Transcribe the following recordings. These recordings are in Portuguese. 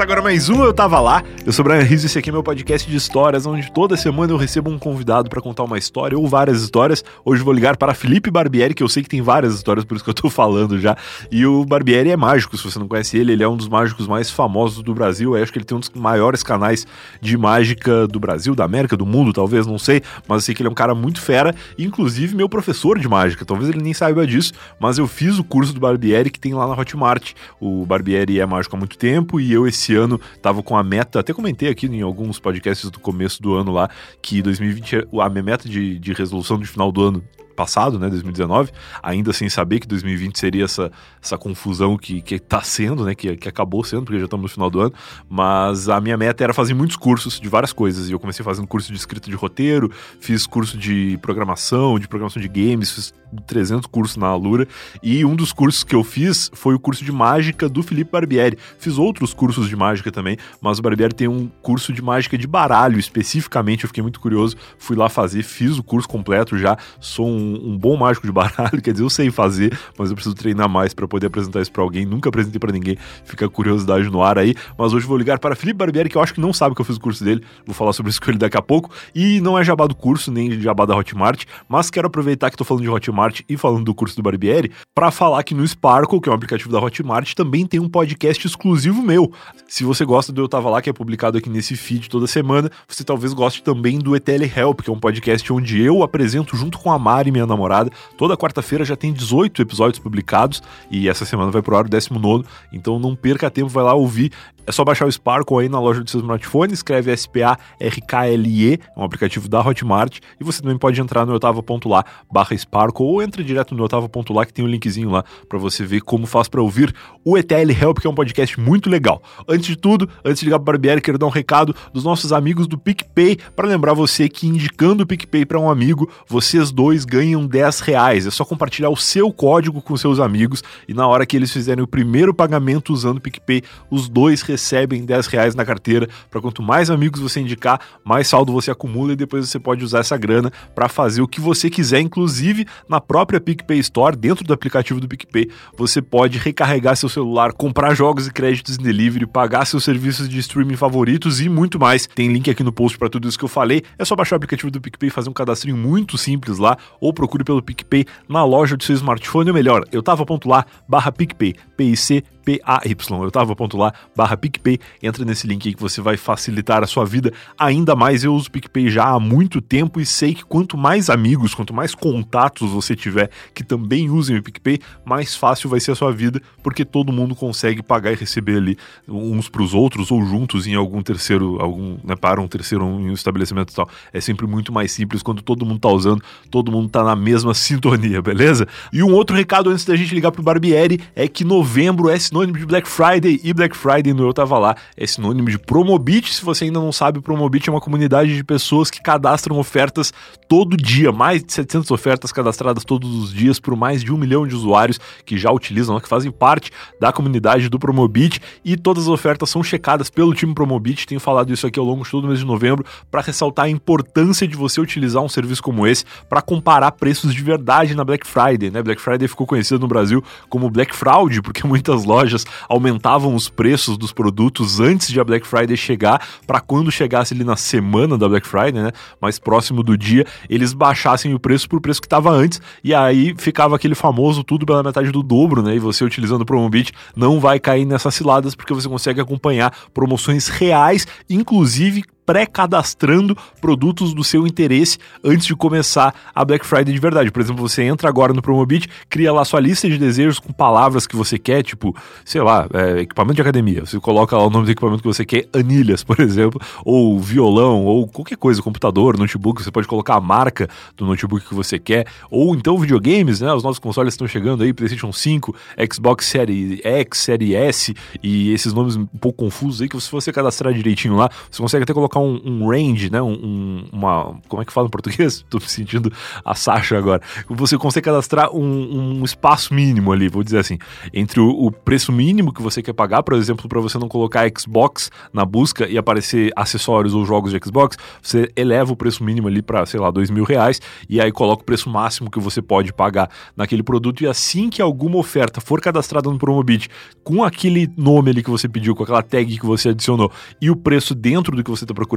Começa agora mais um Eu Tava Lá. Eu sou o Brian Rizzo e esse aqui é meu podcast de histórias, onde toda semana eu recebo um convidado para contar uma história ou várias histórias. Hoje vou ligar para Felipe Barbieri, que eu sei que tem várias histórias, por isso que eu tô falando já. E o Barbieri é mágico, se você não conhece ele, ele é um dos mágicos mais famosos do Brasil. Eu acho que ele tem um dos maiores canais de mágica do Brasil, da América, do mundo, talvez, não sei. Mas eu sei que ele é um cara muito fera, inclusive meu professor de mágica. Talvez ele nem saiba disso, mas eu fiz o curso do Barbieri que tem lá na Hotmart. O Barbieri é mágico há muito tempo e eu esse ano tava com a meta, até comentei aqui em alguns podcasts do começo do ano lá, que 2020, a minha meta de, de resolução de final do ano passado, né, 2019, ainda sem saber que 2020 seria essa, essa confusão que, que tá sendo, né, que, que acabou sendo, porque já estamos no final do ano, mas a minha meta era fazer muitos cursos de várias coisas, e eu comecei fazendo curso de escrita de roteiro, fiz curso de programação, de programação de games, fiz 300 cursos na Alura, e um dos cursos que eu fiz foi o curso de mágica do Felipe Barbieri. Fiz outros cursos de mágica também, mas o Barbieri tem um curso de mágica de baralho especificamente, eu fiquei muito curioso, fui lá fazer, fiz o curso completo já, sou um, um bom mágico de baralho, quer dizer, eu sei fazer, mas eu preciso treinar mais para poder apresentar isso para alguém, nunca apresentei para ninguém, fica a curiosidade no ar aí, mas hoje vou ligar para Felipe Barbieri, que eu acho que não sabe que eu fiz o curso dele, vou falar sobre isso com ele daqui a pouco, e não é jabá do curso, nem jabá da Hotmart, mas quero aproveitar que tô falando de Hotmart e falando do curso do Barbieri, para falar que no Sparkle, que é um aplicativo da Hotmart, também tem um podcast exclusivo meu. Se você gosta do Eu Tava Lá, que é publicado aqui nesse feed toda semana, você talvez goste também do ETL Help, que é um podcast onde eu apresento junto com a Mari, minha namorada. Toda quarta-feira já tem 18 episódios publicados e essa semana vai pro ar o 19, então não perca tempo, vai lá ouvir. É só baixar o Sparkle aí na loja do seu smartphone, escreve S-P-A-R-K-L-E, é um aplicativo da Hotmart, e você também pode entrar no otava.lá barra Sparkle ou entra direto no otava.lá que tem um linkzinho lá para você ver como faz para ouvir o ETL Help, que é um podcast muito legal. Antes de tudo, antes de ligar pro Barbieri, quero dar um recado dos nossos amigos do PicPay para lembrar você que indicando o PicPay para um amigo, vocês dois ganham 10 reais. É só compartilhar o seu código com seus amigos e na hora que eles fizerem o primeiro pagamento usando o PicPay, os dois recebem 10 reais na carteira. Para quanto mais amigos você indicar, mais saldo você acumula e depois você pode usar essa grana para fazer o que você quiser, inclusive na própria PicPay Store, dentro do aplicativo do PicPay, você pode recarregar seu celular, comprar jogos e créditos em delivery, pagar seus serviços de streaming favoritos e muito mais. Tem link aqui no post para tudo isso que eu falei. É só baixar o aplicativo do PicPay fazer um cadastrinho muito simples lá, ou procure pelo PicPay na loja do seu smartphone, ou melhor, eu tava ponto lá, barra PicPay, P-I-C P-A-Y. Eu tava ponto lá, barra PicPay. Entra nesse link aí que você vai facilitar a sua vida ainda mais. Eu uso o PicPay já há muito tempo e sei que quanto mais amigos, quanto mais contatos você tiver que também usem o PicPay, mais fácil vai ser a sua vida, porque todo mundo consegue pagar e receber ali uns para os outros ou juntos em algum terceiro, algum, né, para um terceiro em um estabelecimento e tal. É sempre muito mais simples quando todo mundo tá usando, todo mundo tá na mesma sintonia, beleza? E um outro recado antes da gente ligar pro Barbieri é que novembro é sinônimo de Black Friday e Black Friday no Eu Tava Lá é sinônimo de Promobit. Se você ainda não sabe, Promobit é uma comunidade de pessoas que cadastram ofertas todo dia, mais de 700 ofertas cadastradas todos os dias por mais de um milhão de usuários que já utilizam, que fazem parte da comunidade do Promobit e todas as ofertas são checadas pelo time Promobit. Tenho falado isso aqui ao longo de todo o mês de novembro para ressaltar a importância de você utilizar um serviço como esse para comparar preços de verdade na Black Friday, né? Black Friday ficou conhecido no Brasil como Black Fraud, porque muitas lojas aumentavam os preços dos produtos antes de a Black Friday chegar, para quando chegasse ali na semana da Black Friday, né, mais próximo do dia, eles baixassem o preço por preço que estava antes, e aí ficava aquele famoso tudo pela metade do dobro, né? E você utilizando o Promobit não vai cair nessas ciladas porque você consegue acompanhar promoções reais, inclusive pré-cadastrando produtos do seu interesse antes de começar a Black Friday de verdade. Por exemplo, você entra agora no Promobit, cria lá sua lista de desejos com palavras que você quer, tipo, sei lá, é, equipamento de academia. Você coloca lá o nome do equipamento que você quer, anilhas, por exemplo, ou violão, ou qualquer coisa, computador, notebook, você pode colocar a marca do notebook que você quer, ou então videogames, né? Os novos consoles estão chegando aí, PlayStation 5, Xbox Series X, Series S e esses nomes um pouco confusos aí que se você cadastrar direitinho lá, você consegue até colocar um, um range, né? Um, uma. Como é que fala em português? Tô me sentindo a Sasha agora. Você consegue cadastrar um, um espaço mínimo ali, vou dizer assim, entre o, o preço mínimo que você quer pagar, por exemplo, para você não colocar Xbox na busca e aparecer acessórios ou jogos de Xbox, você eleva o preço mínimo ali para, sei lá, dois mil reais e aí coloca o preço máximo que você pode pagar naquele produto e assim que alguma oferta for cadastrada no Promobit com aquele nome ali que você pediu, com aquela tag que você adicionou e o preço dentro do que você está procurando,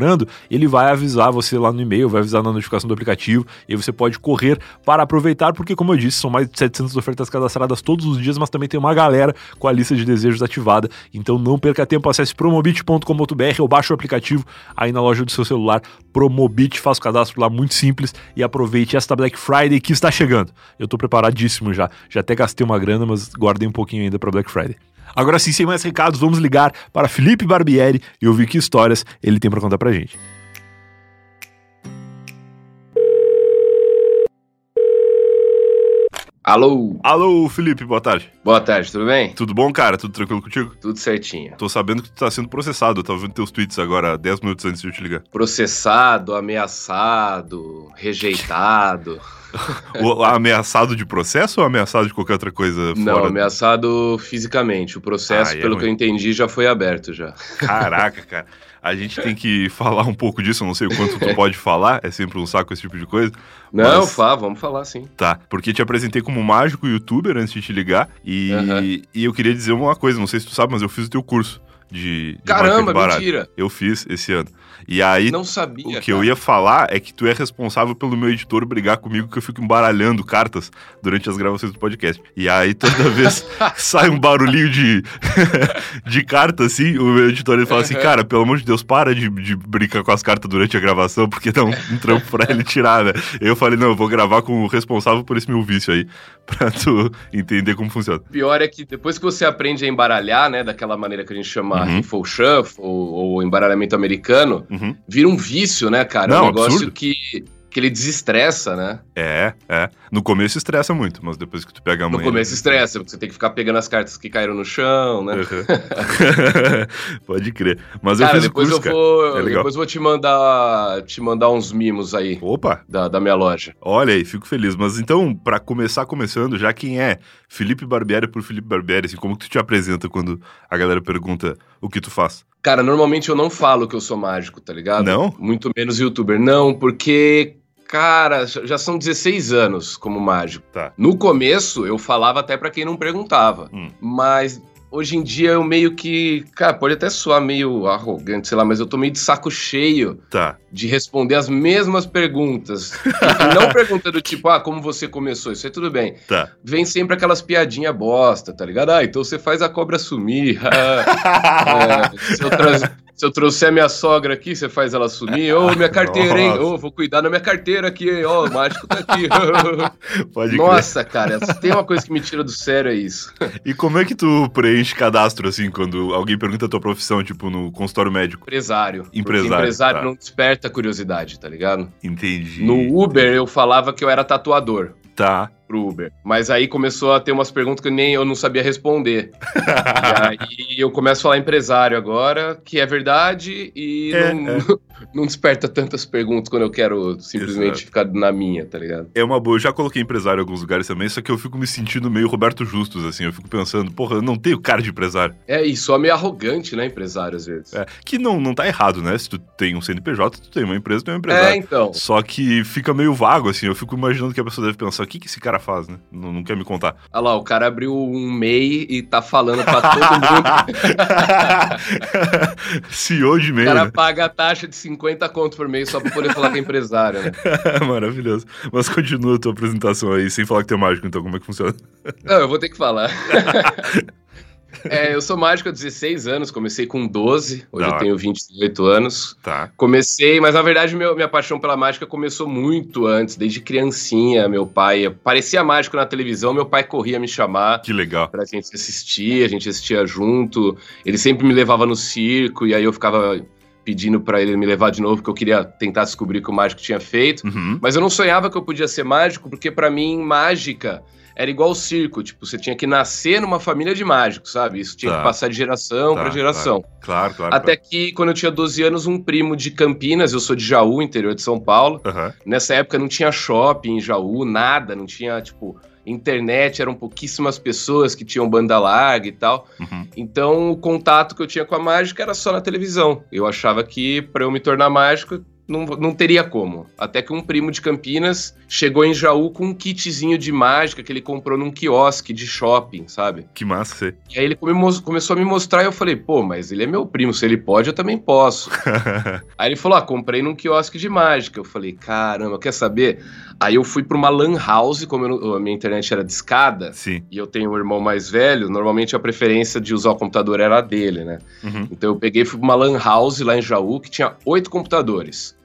ele vai avisar você lá no e-mail, vai avisar na notificação do aplicativo e você pode correr para aproveitar, porque como eu disse, são mais de 700 ofertas cadastradas todos os dias, mas também tem uma galera com a lista de desejos ativada, então não perca tempo, acesse promobit.com.br ou baixe o aplicativo aí na loja do seu celular, Promobit, faça o cadastro lá muito simples e aproveite esta Black Friday que está chegando. Eu estou preparadíssimo já, já até gastei uma grana, mas guardei um pouquinho ainda para Black Friday. Agora sim, sem mais recados, vamos ligar para Felipe Barbieri e ouvir que histórias ele tem para contar pra gente. Alô? Alô, Felipe, boa tarde. Boa tarde, tudo bem? Tudo bom, cara? Tudo tranquilo contigo? Tudo certinho. Tô sabendo que tu tá sendo processado. Eu tava vendo teus tweets agora, 10 minutos antes de eu te ligar. Processado, ameaçado, rejeitado. o, ameaçado de processo ou ameaçado de qualquer outra coisa Não, fora? ameaçado fisicamente. O processo, ah, é pelo que eu entendi, já foi aberto já. Caraca, cara. A gente tem que falar um pouco disso, eu não sei o quanto tu pode falar, é sempre um saco esse tipo de coisa. Não, mas... Fá, vamos falar sim. Tá, porque te apresentei como mágico youtuber antes de te ligar e, uhum. e eu queria dizer uma coisa, não sei se tu sabe, mas eu fiz o teu curso de, de Caramba, mentira! Eu fiz esse ano. E aí, não sabia, o que cara. eu ia falar é que tu é responsável pelo meu editor brigar comigo que eu fico embaralhando cartas durante as gravações do podcast. E aí, toda vez sai um barulhinho de, de carta, assim, o meu editor ele fala assim, cara, pelo amor de Deus, para de, de brincar com as cartas durante a gravação, porque dá um, um trampo pra ele tirar, né? Eu falei, não, eu vou gravar com o responsável por esse meu vício aí, pra tu entender como funciona. Pior é que depois que você aprende a embaralhar, né, daquela maneira que a gente chama uhum. shuffle ou, ou embaralhamento americano, uhum. vira um vício, né, cara? Não, um negócio absurdo. que que ele desestressa, né? É, é. No começo estressa muito, mas depois que tu pega a manhã... No começo estressa, porque você tem que ficar pegando as cartas que caíram no chão, né? Uhum. Pode crer. Mas cara, eu fiz depois curso, eu vou, é Depois eu vou te mandar, te mandar uns mimos aí. Opa! Da, da minha loja. Olha aí, fico feliz. Mas então, para começar começando, já quem é Felipe Barbieri por Felipe Barbieri, assim, como que tu te apresenta quando a galera pergunta o que tu faz? Cara, normalmente eu não falo que eu sou mágico, tá ligado? Não? Muito menos youtuber. Não, porque Cara, já são 16 anos como mágico. Tá. No começo, eu falava até para quem não perguntava. Hum. Mas hoje em dia eu meio que. Cara, pode até soar meio arrogante, sei lá, mas eu tô meio de saco cheio tá. de responder as mesmas perguntas. não perguntando tipo, ah, como você começou? Isso aí tudo bem. Tá. Vem sempre aquelas piadinhas bosta, tá ligado? Ah, então você faz a cobra sumir. Ah, é, se eu trazer. Se eu trouxer minha sogra aqui, você faz ela sumir. Ô, oh, minha carteira, hein? Ô, oh, vou cuidar da minha carteira aqui, Ó, oh, o mágico tá aqui. Pode Nossa, crer. cara, tem uma coisa que me tira do sério, é isso. E como é que tu preenche cadastro, assim, quando alguém pergunta a tua profissão, tipo, no consultório médico? Empresário. Empresário. empresário tá. não desperta curiosidade, tá ligado? Entendi. No Uber, eu falava que eu era tatuador. Tá. Pro Uber. Mas aí começou a ter umas perguntas que nem eu não sabia responder. e aí eu começo a falar empresário agora, que é verdade, e é, não, é. não, desperta tantas perguntas quando eu quero simplesmente Exato. ficar na minha, tá ligado? É uma boa. Eu já coloquei empresário em alguns lugares também, só que eu fico me sentindo meio Roberto Justus, assim. Eu fico pensando, porra, eu não tenho cara de empresário. É, e só meio arrogante, né, empresário, às vezes. É, que não, não tá errado, né? Se tu tem um CNPJ, tu tem uma empresa, tu tem um empresário. É, então. Só que fica meio vago, assim. Eu fico imaginando que a pessoa deve pensar, o que, que esse cara faz, né? Não, não quer me contar. Olha lá, o cara abriu um MEI e tá falando pra todo mundo. CEO de MEI. O cara né? paga a taxa de 50 conto por mês só pra poder falar que é empresário, né? Maravilhoso. Mas continua a tua apresentação aí, sem falar que tem mágico, então como é que funciona? Não, eu vou ter que falar. É, eu sou mágico há 16 anos, comecei com 12, hoje eu tenho 28 anos. Tá. Comecei, mas na verdade meu, minha paixão pela mágica começou muito antes, desde criancinha, meu pai parecia mágico na televisão, meu pai corria me chamar. Que legal. Pra gente assistir, a gente assistia junto. Ele sempre me levava no circo e aí eu ficava pedindo para ele me levar de novo, porque eu queria tentar descobrir o que o mágico tinha feito. Uhum. Mas eu não sonhava que eu podia ser mágico, porque para mim, mágica era igual o circo, tipo, você tinha que nascer numa família de mágicos, sabe? Isso tinha tá. que passar de geração tá, para geração. Claro, claro. claro Até claro. que, quando eu tinha 12 anos, um primo de Campinas, eu sou de Jaú, interior de São Paulo. Uhum. Nessa época não tinha shopping em Jaú, nada, não tinha, tipo, internet, eram pouquíssimas pessoas que tinham banda larga e tal. Uhum. Então, o contato que eu tinha com a mágica era só na televisão. Eu achava que para eu me tornar mágico, não, não teria como. Até que um primo de Campinas chegou em Jaú com um kitzinho de mágica que ele comprou num quiosque de shopping, sabe? Que massa. E aí ele come começou a me mostrar e eu falei, pô, mas ele é meu primo, se ele pode, eu também posso. aí ele falou, ah, comprei num quiosque de mágica. Eu falei, caramba, quer saber? Aí eu fui pra uma lan house, como eu, a minha internet era discada, Sim. e eu tenho um irmão mais velho, normalmente a preferência de usar o computador era dele, né? Uhum. Então eu peguei, fui pra uma lan house lá em Jaú, que tinha oito computadores.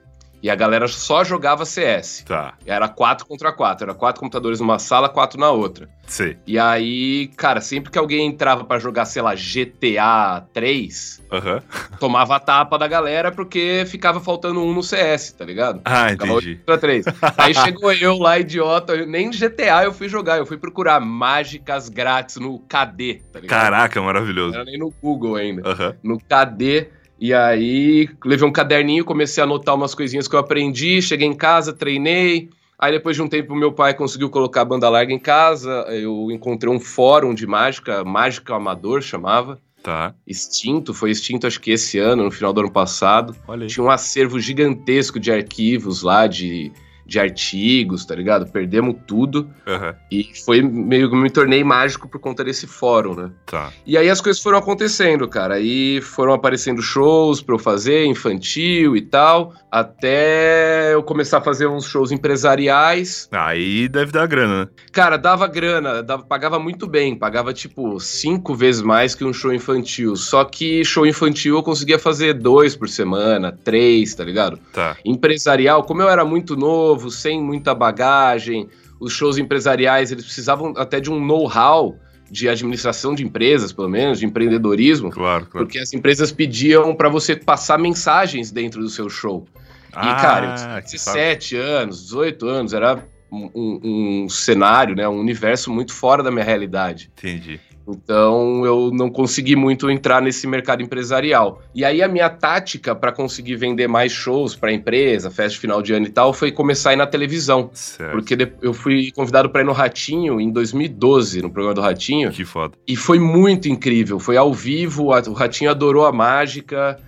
E a galera só jogava CS. Tá. Era quatro contra quatro. Era quatro computadores numa sala, quatro na outra. Sim. E aí, cara, sempre que alguém entrava para jogar, sei lá, GTA 3, uhum. tomava a tapa da galera porque ficava faltando um no CS, tá ligado? Ah, entendi. Ficava 3. aí chegou eu lá, idiota, nem GTA eu fui jogar, eu fui procurar mágicas grátis no KD, tá ligado? Caraca, maravilhoso. Não era nem no Google ainda. Uhum. No KD e aí, levei um caderninho, comecei a anotar umas coisinhas que eu aprendi, cheguei em casa, treinei. Aí, depois de um tempo, meu pai conseguiu colocar a banda larga em casa. Eu encontrei um fórum de mágica, Mágica Amador chamava. Tá. Extinto, foi extinto acho que esse ano, no final do ano passado. Tinha um acervo gigantesco de arquivos lá, de de artigos, tá ligado? Perdemos tudo. Uhum. E foi meio que me tornei mágico por conta desse fórum, né? Tá. E aí as coisas foram acontecendo, cara. Aí foram aparecendo shows pra eu fazer, infantil e tal, até eu começar a fazer uns shows empresariais. Aí deve dar grana, né? Cara, dava grana, dava, pagava muito bem, pagava tipo cinco vezes mais que um show infantil. Só que show infantil eu conseguia fazer dois por semana, três, tá ligado? Tá. Empresarial, como eu era muito novo, novo, sem muita bagagem. Os shows empresariais, eles precisavam até de um know-how de administração de empresas, pelo menos, de empreendedorismo. Claro, claro. Porque as empresas pediam para você passar mensagens dentro do seu show. Ah, e, cara, eu tinha 17 anos, 18 anos, era um, um, um, cenário, né, um universo muito fora da minha realidade. Entendi. Então eu não consegui muito entrar nesse mercado empresarial. E aí a minha tática para conseguir vender mais shows para empresa, festa de final de ano e tal, foi começar a ir na televisão. Certo. Porque eu fui convidado para ir no Ratinho em 2012, no programa do Ratinho. Que foda. E foi muito incrível. Foi ao vivo, o Ratinho adorou a mágica.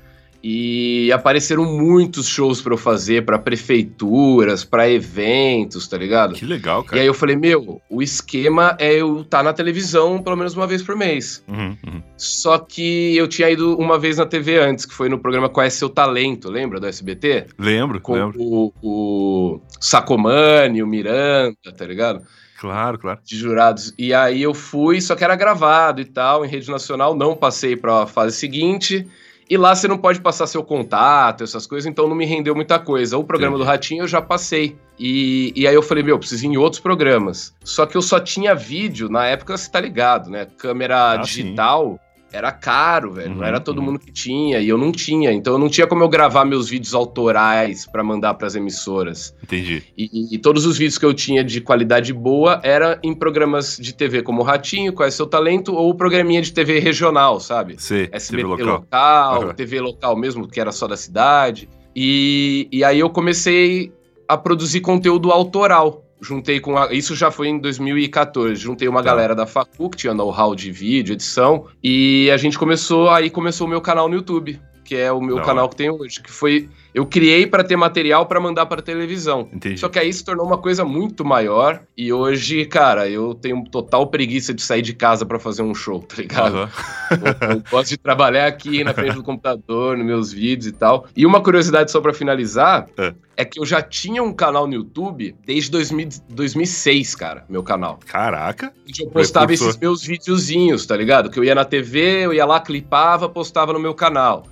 E apareceram muitos shows para eu fazer para prefeituras, para eventos, tá ligado? Que legal, cara. E aí eu falei, meu, o esquema é eu estar tá na televisão pelo menos uma vez por mês. Uhum, uhum. Só que eu tinha ido uma vez na TV antes, que foi no programa Conhece Seu Talento, lembra do SBT? Lembro, Com lembro. O, o Sacomani, o Miranda, tá ligado? Claro, claro. De jurados. E aí eu fui, só que era gravado e tal, em rede nacional, não passei para a fase seguinte. E lá você não pode passar seu contato, essas coisas, então não me rendeu muita coisa. O programa Entendi. do Ratinho eu já passei. E, e aí eu falei, meu, preciso ir em outros programas. Só que eu só tinha vídeo, na época você tá ligado, né? Câmera ah, digital. Sim era caro, velho. Uhum, não era todo uhum. mundo que tinha. E eu não tinha. Então eu não tinha como eu gravar meus vídeos autorais para mandar para as emissoras. Entendi. E, e, todos os vídeos que eu tinha de qualidade boa era em programas de TV como Ratinho, Qual é Seu Talento, ou programinha de TV regional, sabe? Sim, SBT TV local, local uhum. TV local mesmo, que era só da cidade. E, e aí eu comecei a produzir conteúdo autoral juntei com a, isso já foi em 2014, juntei uma tá. galera da facu que tinha know-how de vídeo, edição, e a gente começou, aí começou o meu canal no YouTube, que é o meu Não. canal que tem hoje, que foi eu criei para ter material para mandar para televisão. Entendi. Só que aí se tornou uma coisa muito maior e hoje, cara, eu tenho total preguiça de sair de casa para fazer um show, tá ligado? Uhum. eu, eu, gosto de trabalhar aqui na frente do computador, nos meus vídeos e tal. E uma curiosidade só para finalizar é. é. que eu já tinha um canal no YouTube desde 2000, 2006, cara, meu canal. Caraca. Onde eu postava esses meus videozinhos, tá ligado? Que eu ia na TV, eu ia lá, clipava, postava no meu canal.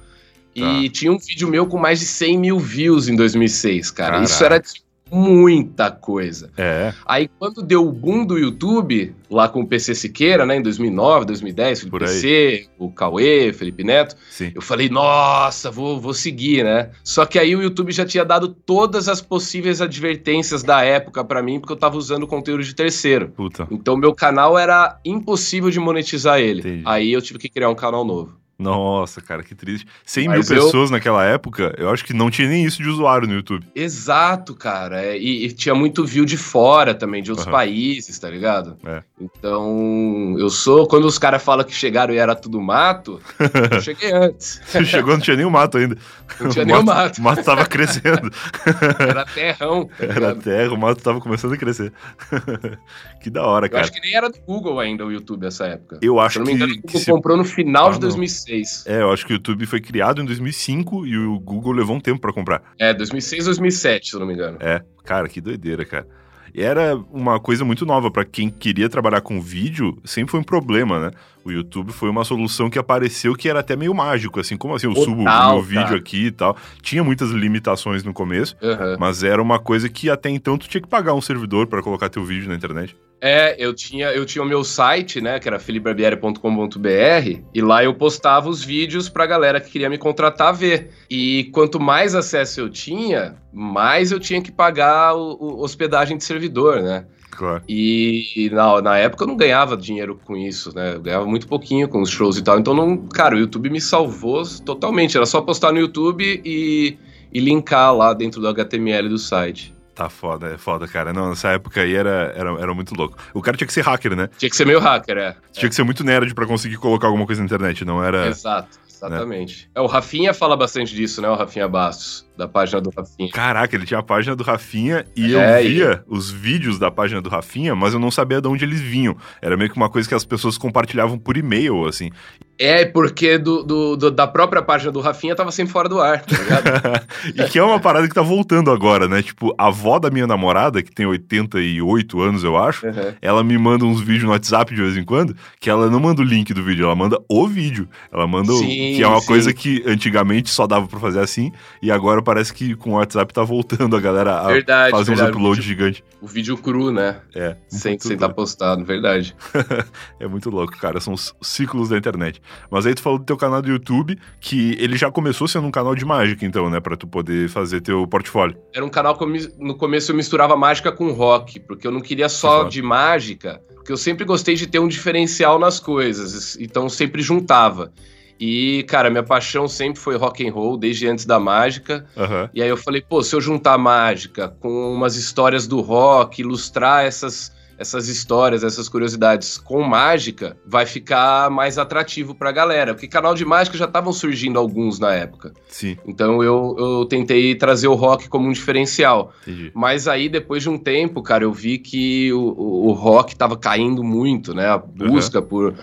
E tá. tinha um vídeo meu com mais de 100 mil views em 2006, cara. Caraca. Isso era muita coisa. É. Aí quando deu o boom do YouTube, lá com o PC Siqueira, né, em 2009, 2010, Felipe PC, o Cauê, Felipe Neto, Sim. eu falei, nossa, vou, vou seguir, né? Só que aí o YouTube já tinha dado todas as possíveis advertências da época para mim, porque eu tava usando conteúdo de terceiro. Puta. Então meu canal era impossível de monetizar ele. Entendi. Aí eu tive que criar um canal novo. Nossa, cara, que triste. 100 Mas mil eu- pessoas naquela época, eu acho que não tinha nem isso de usuário no YouTube. Exato, cara. É, E, e tinha muito view de fora também, de outros Aham. países, tá ligado? É. Então, eu sou. Quando os caras falam que chegaram e era tudo mato, eu cheguei antes. Você chegou, não tinha nem o mato ainda. Não tinha nem o mato. O mato tava crescendo. Era terrão. tá Era terra, o mato tava começando a crescer. que da hora, Eu cara. acho que nem era do Google ainda o YouTube nessa época. Eu Se acho eu não me que, engano, o que Google se- comprou no final Ah, de não. 2006. É, eu acho que o YouTube foi criado em 2005 e o Google levou um tempo pra comprar. É, 2006, 2007, se eu não me engano. É, cara, que doideira, cara. Era uma coisa muito nova pra quem queria trabalhar com vídeo, sempre foi um problema, né? O YouTube foi uma solução que apareceu que era até meio mágico, assim, como assim, eu subo o meu vídeo cara. aqui e tal. Tinha muitas limitações no começo, Aham. mas era uma coisa que até então tu tinha que pagar um servidor pra colocar teu vídeo na internet. É, eu tinha, eu tinha o meu site, né, que era filibarbieri.com.br, e lá eu postava os vídeos pra galera que queria me contratar ver. E quanto mais acesso eu tinha, mais eu tinha que pagar o, o hospedagem de servidor, né? Claro. E, e na, na época eu não ganhava dinheiro com isso, né? Eu ganhava muito pouquinho com os shows e tal. Então, não, cara, o YouTube me salvou totalmente. Era só postar no YouTube e, e linkar lá dentro do HTML do site. Tá foda, é foda, cara. Não, nessa época aí era, era, era muito louco. O cara tinha que ser hacker, né? Tinha que ser meio hacker, é. Tinha que ser muito nerd pra conseguir colocar alguma coisa na internet, não era... Exato, exatamente. É. o Rafinha fala bastante disso, né? O Rafinha Bastos, da página do Rafinha. Caraca, ele tinha a página do Rafinha e É, eu via os vídeos da página do Rafinha, mas eu não sabia de onde eles vinham. Era meio que uma coisa que as pessoas compartilhavam por e-mail, assim. É, porque do, do- do- da própria página do Rafinha tava sempre fora do ar, tá ligado? e que é uma parada que tá voltando agora, né? Tipo, a avó da minha namorada, que tem 88 anos, eu acho, Uhum. ela me manda uns vídeos no WhatsApp de vez em quando, que ela não manda o link do vídeo, ela manda o vídeo. Ela manda o, Sim, que é uma sim. coisa que antigamente só dava pra fazer assim, e agora parece que com o WhatsApp tá voltando a galera a Verdade, fazer uns verdade. uploads gigantes. O vídeo cru, né? É. Sem estar doido. postado, verdade. É muito louco, cara. São os ciclos da internet. Mas aí tu falou do teu canal do YouTube, que ele já começou sendo um canal de mágica, então, né? Pra tu poder fazer teu portfólio. Era um canal que eu no começo eu misturava mágica com rock, porque eu não queria só Exato. de mágica, porque eu sempre gostei de ter um diferencial nas coisas, então eu sempre juntava. E, cara, minha paixão sempre foi rock and roll, desde antes da mágica. Aham. E aí eu falei, pô, se eu juntar mágica com umas histórias do rock, ilustrar essas, essas histórias, essas curiosidades com mágica, vai ficar mais atrativo pra galera. Porque canal de mágica já estavam surgindo alguns na época. Sim, Então eu, eu tentei trazer o rock como um diferencial. entendi. Mas aí, depois de um tempo, cara, eu vi que o, o, o rock tava caindo muito, né? A busca por,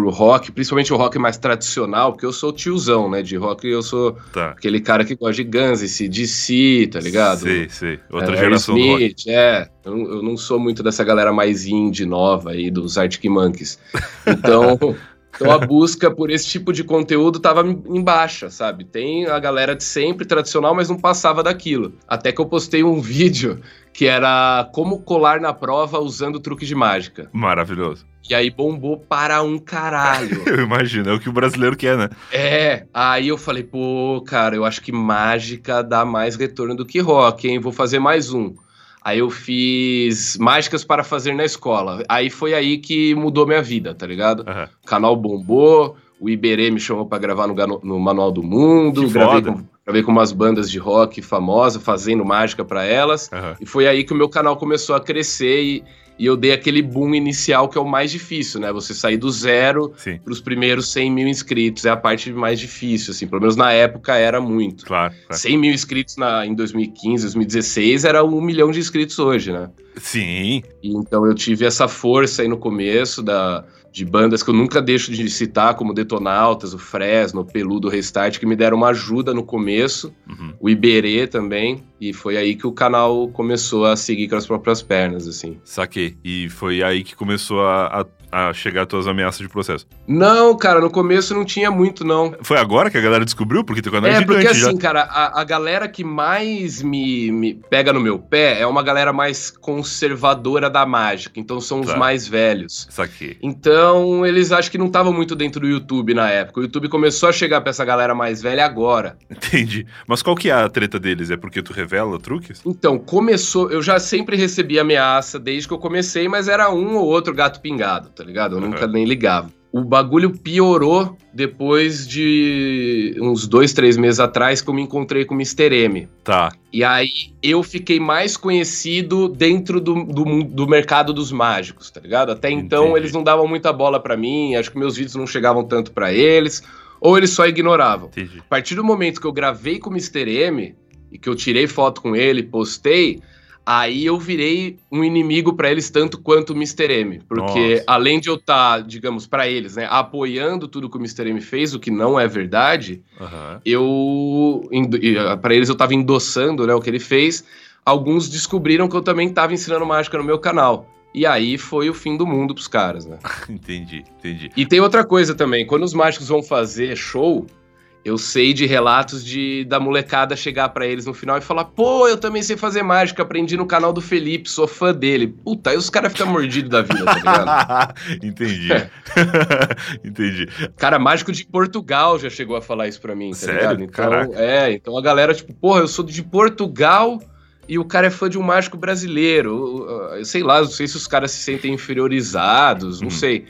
por rock, principalmente o rock mais tradicional, porque eu sou tiozão, né? De rock eu sou Tá. aquele cara que gosta de Guns, esse DC, tá ligado? Sei, sei. Outra É, geração do rock. É, eu, não- eu não sou muito dessa galera mais indie nova aí, dos Arctic Monkeys. Então, então a busca por esse tipo de conteúdo tava em em baixa, sabe? Tem a galera de sempre, tradicional, mas não passava daquilo. Até que eu postei um vídeo que era como colar na prova usando truque de mágica. Maravilhoso. E aí bombou para um caralho. Eu imagino, é o que o brasileiro quer, né? É, aí eu falei, pô, cara, eu acho que mágica dá mais retorno do que rock, hein? Vou fazer mais um. Aí eu fiz mágicas para fazer na escola. Aí foi aí que mudou minha vida, tá ligado? Aham. O canal bombou, o Iberê me chamou pra gravar no, no Manual do Mundo, Que gravei foda. com, gravei com umas bandas de rock famosas, fazendo mágica pra elas. Aham. E foi aí que o meu canal começou a crescer e, e eu dei aquele boom inicial que é o mais difícil, né? Você sair do zero para os primeiros 100 mil inscritos. É a parte mais difícil, assim. Pelo menos na época era muito. claro. claro. 100 mil inscritos na, em 2015, 2016 era um milhão de inscritos hoje, né? Sim, E então eu tive essa força aí no começo da, de bandas que eu nunca deixo de citar, como Detonautas, o Fresno, o Peludo, o Restart, que me deram uma ajuda no começo, Uhum. o Iberê também, e foi aí que o canal começou a seguir com as próprias pernas, assim. saquei. E foi aí que começou a, a a chegar tuas ameaças de processo? Não, cara, no começo não tinha muito, não. Foi agora que a galera descobriu? Porque teu canal é, é porque assim, já. cara, a, a galera que mais me, me pega no meu pé é uma galera mais conservadora da mágica. Então são os Tá. mais velhos. Isso aqui. Então, eles acho que não estavam muito dentro do YouTube na época. O YouTube começou a chegar pra essa galera mais velha agora. Entendi. Mas qual que é a treta deles? É porque tu revela truques? Então, começou. Eu já sempre recebi ameaça desde que eu comecei, mas era um ou outro gato pingado, tá ligado? Eu Uhum. nunca nem ligava. O bagulho piorou depois de uns dois, três meses atrás que eu me encontrei com o Mr. M. Tá. E aí eu fiquei mais conhecido dentro do, do, do mercado dos mágicos, tá ligado? Até então Entendi. eles não davam muita bola pra mim, acho que meus vídeos não chegavam tanto pra eles, ou eles só ignoravam. Entendi. A partir do momento que eu gravei com o Mr. M e que eu tirei foto com ele, postei, aí eu virei um inimigo pra eles tanto quanto o Mr. M, porque Nossa. além de eu estar, digamos, pra eles, né, apoiando tudo que o Mr. M fez, o que não é verdade, Aham. eu para eles eu tava endossando, né, o que ele fez. Alguns descobriram que eu também tava ensinando mágica no meu canal. E aí foi o fim do mundo pros caras, né? Entendi, entendi. E tem outra coisa também, quando os mágicos vão fazer show, eu sei de relatos de da molecada chegar pra eles no final e falar: "Pô, eu também sei fazer mágica, aprendi no canal do Felipe, sou fã dele". Puta, aí os caras ficam mordidos da vida, tá ligado? entendi. entendi. Cara, mágico de Portugal já chegou a falar isso pra mim, tá Sério? ligado? Então, Caraca. é, então a galera, tipo, porra, eu sou de Portugal e o cara é fã de um mágico brasileiro. Eu, eu sei lá, não sei se os caras se sentem inferiorizados, não Uhum. sei.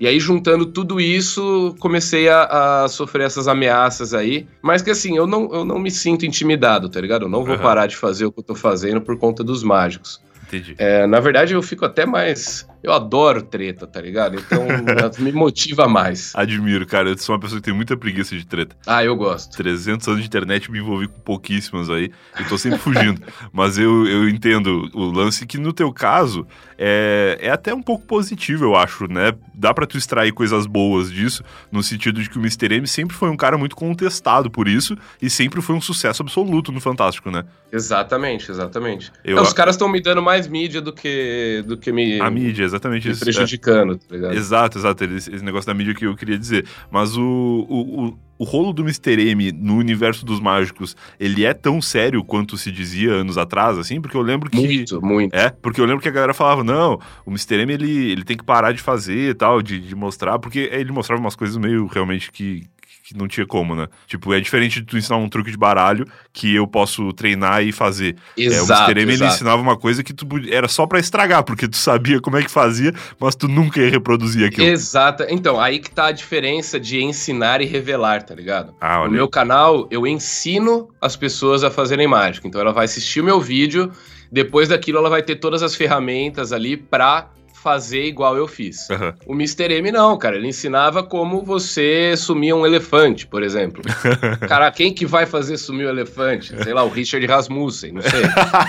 E aí, juntando tudo isso, comecei a, a sofrer essas ameaças aí. Mas que assim, eu não, eu não me sinto intimidado, tá ligado? Eu não vou Aham. parar de fazer o que eu tô fazendo por conta dos mágicos. Entendi. É, na verdade, eu fico até mais. Eu adoro treta, tá ligado? Então me motiva mais. Admiro, cara. Eu sou uma pessoa que tem muita preguiça de treta. Ah, eu gosto. 300 anos de internet, me envolvi com pouquíssimas aí e tô sempre fugindo. Mas eu, eu entendo o lance que, no teu caso, é, é até um pouco positivo, eu acho, né? Dá pra tu extrair coisas boas disso, no sentido de que o Mr. M sempre foi um cara muito contestado por isso e sempre foi um sucesso absoluto no Fantástico, né? Exatamente, exatamente. Eu- Então, os caras estão me dando mais mídia do que, do que me, A mídia, exatamente me isso. é. prejudicando, tá ligado? Exato, exato. Esse, esse negócio da mídia que eu queria dizer. Mas o, o, o, o rolo do Mr. M no universo dos mágicos, ele é tão sério quanto se dizia anos atrás, assim? Porque eu lembro que. Muito, muito. É, porque eu lembro que a galera falava, não, o Mr. M ele, ele tem que parar de fazer e tal, de, de mostrar, porque ele mostrava umas coisas meio realmente que, que não tinha como, né? Tipo, é diferente de tu ensinar um truque de baralho que eu posso treinar e fazer. é, o Exato, Mr. M ele exato. ensinava uma coisa que tu era só pra estragar, porque tu sabia como é que fazia, mas tu nunca ia reproduzir aquilo. Exata. Então, aí que tá a diferença de ensinar e revelar, tá ligado? Ah, No meu canal, eu ensino as pessoas a fazerem mágica. Então, ela vai assistir o meu vídeo, depois daquilo, ela vai ter todas as ferramentas ali pra fazer igual eu fiz. Aham. O Mr. M não, cara. Ele ensinava como você sumia um elefante, por exemplo. cara, quem que vai fazer sumir o elefante? Sei lá, o Richard Rasmussen, não sei.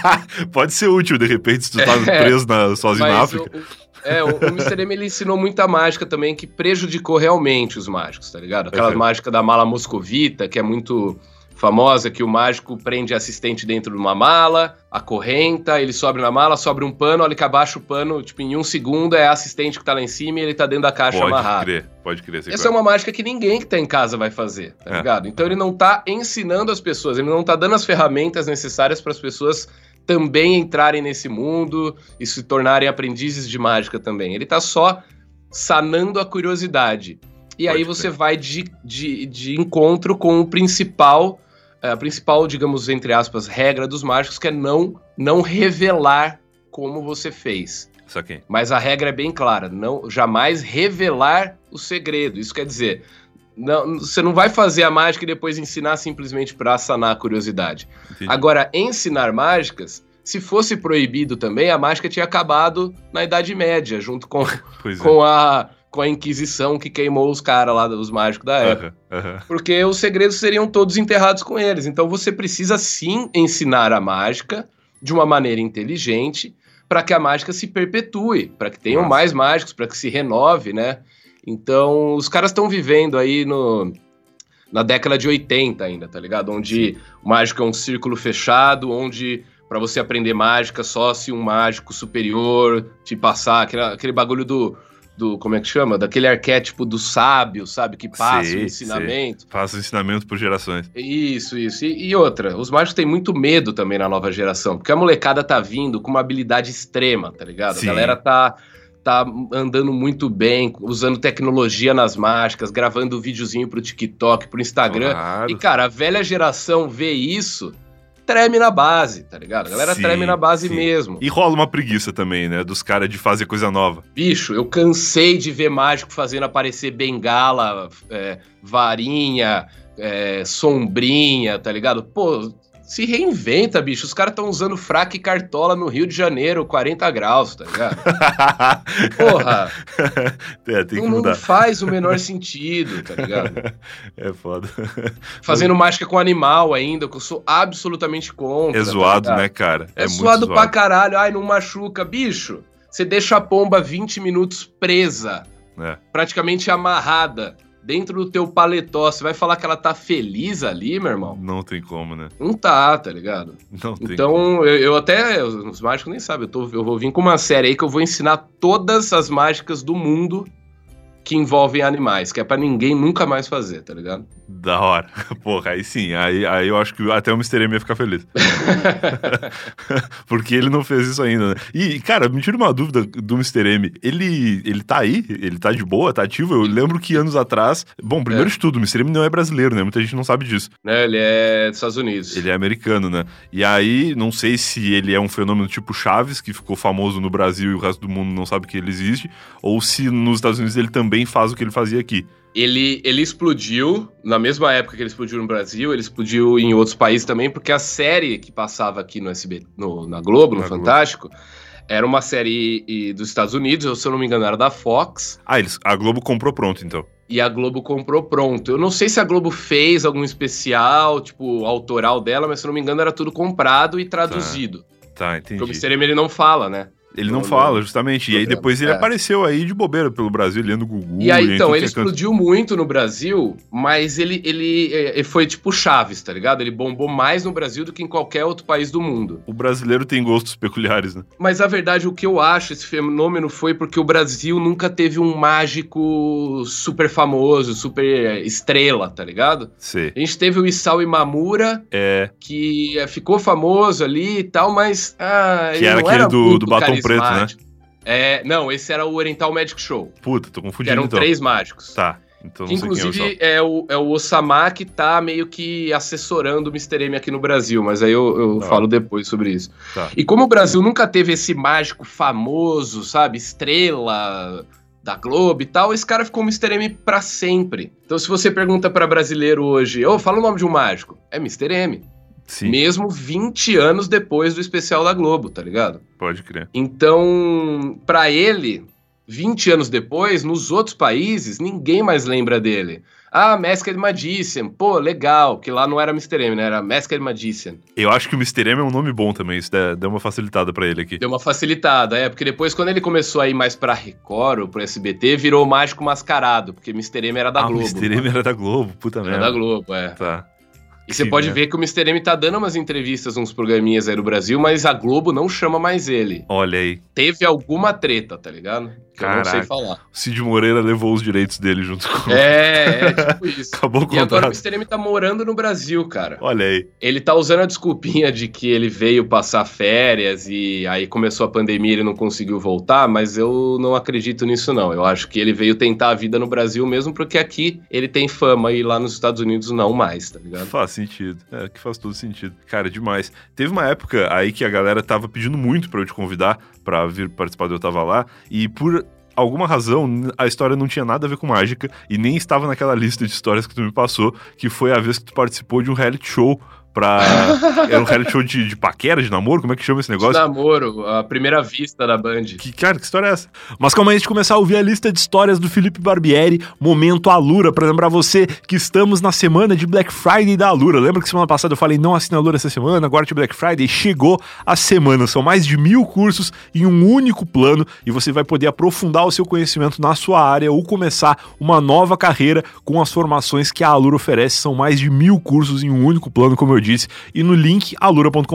Pode ser útil, de repente, se tu tá É. preso na, sozinho na o, África. o- é, o, o Mr. M ele ensinou muita mágica também que prejudicou realmente os mágicos, tá ligado? Aquela Uhum. mágica da mala moscovita, que é muito famosa, que o mágico prende a assistente dentro de uma mala, acorrenta, ele sobe na mala, sobe um pano, olha que abaixa o pano, tipo, em um segundo é a assistente que tá lá em cima e ele tá dentro da caixa Pode amarrado. crer, pode crer. Essa é uma mágica que ninguém que tá em casa vai fazer, tá É. ligado? Então ele não tá ensinando as pessoas, ele não tá dando as ferramentas necessárias para as pessoas também entrarem nesse mundo e se tornarem aprendizes de mágica também. Ele tá só sanando a curiosidade. E Pode aí você vai de, de, de encontro com o principal, a principal, digamos, entre aspas, regra dos mágicos, que é não, não revelar como você fez. Mas a regra é bem clara: não jamais revelar o segredo. Isso quer dizer, não, você não vai fazer a mágica e depois ensinar simplesmente para sanar a curiosidade. Entendi. Agora, ensinar mágicas, se fosse proibido também, a mágica tinha acabado na Idade Média, junto com, é. com, a, com a Inquisição que queimou os caras lá, os mágicos da época. Aham, aham. Porque os segredos seriam todos enterrados com eles. Então você precisa sim ensinar a mágica de uma maneira inteligente para que a mágica se perpetue, para que tenham Nossa. mais mágicos, para que se renove, né? Então os caras estão vivendo aí no na década de 80 ainda, tá ligado? Onde o mágico é um círculo fechado, onde para você aprender mágica só se um mágico superior te passar aquele, aquele bagulho do do, como é que chama? Daquele arquétipo do sábio, sabe? Que passa sei, o ensinamento. Sei. Passa o ensinamento por gerações. Isso, isso. E, e, outra, os mágicos têm muito medo também na nova geração, porque a molecada tá vindo com uma habilidade extrema, tá ligado? Sim. A galera tá tá andando muito bem, usando tecnologia nas mágicas, gravando videozinho pro TikTok, pro Instagram. Claro. E, cara, a velha geração vê isso treme na base, tá ligado? A galera sim, treme na base sim. mesmo. E rola uma preguiça também, né? Dos caras de fazer coisa nova. Bicho, eu cansei de ver mágico fazendo aparecer bengala, é, varinha, é, sombrinha, tá ligado? Pô, se reinventa, bicho. Os caras estão usando fraque e cartola no Rio de Janeiro, 40 graus, tá ligado? Porra! É, tem que não, mudar. não faz o menor sentido, tá ligado? É foda. Fazendo mágica com animal ainda, que eu sou absolutamente contra. É zoado, tá né, cara? É, é zoado, zoado pra caralho. Ai, não machuca. Bicho, você deixa a pomba 20 minutos presa, é. praticamente amarrada dentro do teu paletó, você vai falar que ela tá feliz ali, meu irmão? Não tem como, né? Não tá, tá ligado? Não tem Então, como. Eu, eu até, os mágicos nem sabem, eu, tô, eu vou vir com uma série aí que eu vou ensinar todas as mágicas do mundo que envolvem animais, que é para ninguém nunca mais fazer, tá ligado? Da hora. Porra, aí sim, aí, aí eu acho que até o Mr. M ia ficar feliz. Porque ele não fez isso ainda, né? E, cara, me tira uma dúvida do Mr. M. Ele, ele tá aí? Ele tá de boa? Tá ativo? Eu lembro que anos atrás. Bom, primeiro é. de tudo, o Mr. M não é brasileiro, né? Muita gente não sabe disso. É, ele é dos Estados Unidos. Ele é americano, né? E aí, não sei se ele é um fenômeno tipo Chaves, que ficou famoso no Brasil e o resto do mundo não sabe que ele existe, ou se nos Estados Unidos ele também faz o que ele fazia aqui. Ele, ele explodiu na mesma época que ele explodiu no Brasil, ele explodiu em outros países também, porque a série que passava aqui no SB, no, na Globo, no na Fantástico, Globo. era uma série dos Estados Unidos, se eu não me engano, era da Fox. Ah, eles, a Globo comprou pronto, então. E a Globo comprou pronto. Eu não sei se a Globo fez algum especial, tipo, autoral dela, mas se eu não me engano, era tudo comprado e traduzido. Tá, tá entendi. Porque o Mr. M, ele não fala, né? Ele não, fala, justamente. E aí depois ele é. apareceu aí de bobeira pelo Brasil, lendo Gugu. E aí, então, ele explodiu muito no Brasil, mas ele, ele, ele foi tipo Chaves, tá ligado? Ele bombou mais no Brasil do que em qualquer outro país do mundo. O brasileiro tem gostos peculiares, né? Mas a verdade, o que eu acho, esse fenômeno foi porque o Brasil nunca teve um mágico super famoso, super estrela, tá ligado? Sim. A gente teve o Isao Imamura, é. que ficou famoso ali e tal, mas. Ah, que era aquele era do, do batom preto, né? É, não, esse era o Oriental Magic Show. Puta, tô confundindo. eram então. três mágicos. Tá. Então que, inclusive é, é, o, é o Osama que tá meio que assessorando o Mr. M aqui no Brasil, mas aí eu, eu falo depois sobre isso. Tá. E como o Brasil nunca teve esse mágico famoso, sabe, estrela da Globo e tal, esse cara ficou Mr. M pra sempre. Então se você pergunta para brasileiro hoje, ô, oh, fala o nome de um mágico, é Mr. M. Sim. Mesmo 20 anos depois do especial da Globo, tá ligado? Pode crer. Então, para ele, 20 anos depois, nos outros países, ninguém mais lembra dele. Ah, Masked Magician. Pô, legal, que lá não era Mr. M, né? Era Masked Magician. Eu acho que o Mr. M é um nome bom também, isso deu uma facilitada para ele aqui. Deu uma facilitada, é, porque depois quando ele começou a ir mais pra Record ou pro SBT, virou Mágico Mascarado, porque Mr. M era da ah, Globo. Mr. M era da Globo, puta merda. Era da Globo, é. Tá. E você pode ver que o Mr. M tá dando umas entrevistas, uns programinhas aí no Brasil, mas a Globo não chama mais ele. Olha aí. Teve alguma treta, tá ligado? Que Caraca. eu não sei falar. O Cid Moreira levou os direitos dele junto com É, é tipo isso. Acabou com E agora o Mr. M tá morando no Brasil, cara. Olha aí. Ele tá usando a desculpinha de que ele veio passar férias e aí começou a pandemia e ele não conseguiu voltar, mas eu não acredito nisso não. Eu acho que ele veio tentar a vida no Brasil mesmo porque aqui ele tem fama e lá nos Estados Unidos não mais, tá ligado? Faz sentido. É, que faz todo sentido. Cara, demais. Teve uma época aí que a galera tava pedindo muito para eu te convidar para vir participar do Eu Tava Lá e por alguma razão, a história não tinha nada a ver com mágica e nem estava naquela lista de histórias que tu me passou, que foi a vez que tu participou de um reality show pra. Era um reality show de, de paquera, de namoro? Como é que chama esse negócio? De namoro, a primeira vista da Band. Que, cara, que história é essa? Mas calma aí, antes de começar a ouvir a lista de histórias do Felipe Barbieri, momento Alura, pra lembrar você que estamos na semana de Black Friday da Alura. Lembra que semana passada eu falei não assina Alura essa semana, agora de Black Friday? Chegou a semana, são mais de mil cursos em um único plano e você vai poder aprofundar o seu conhecimento na sua área ou começar uma nova carreira com as formações que a Alura oferece. São mais de mil cursos em um único plano, como eu eu disse, e no link alura.com.br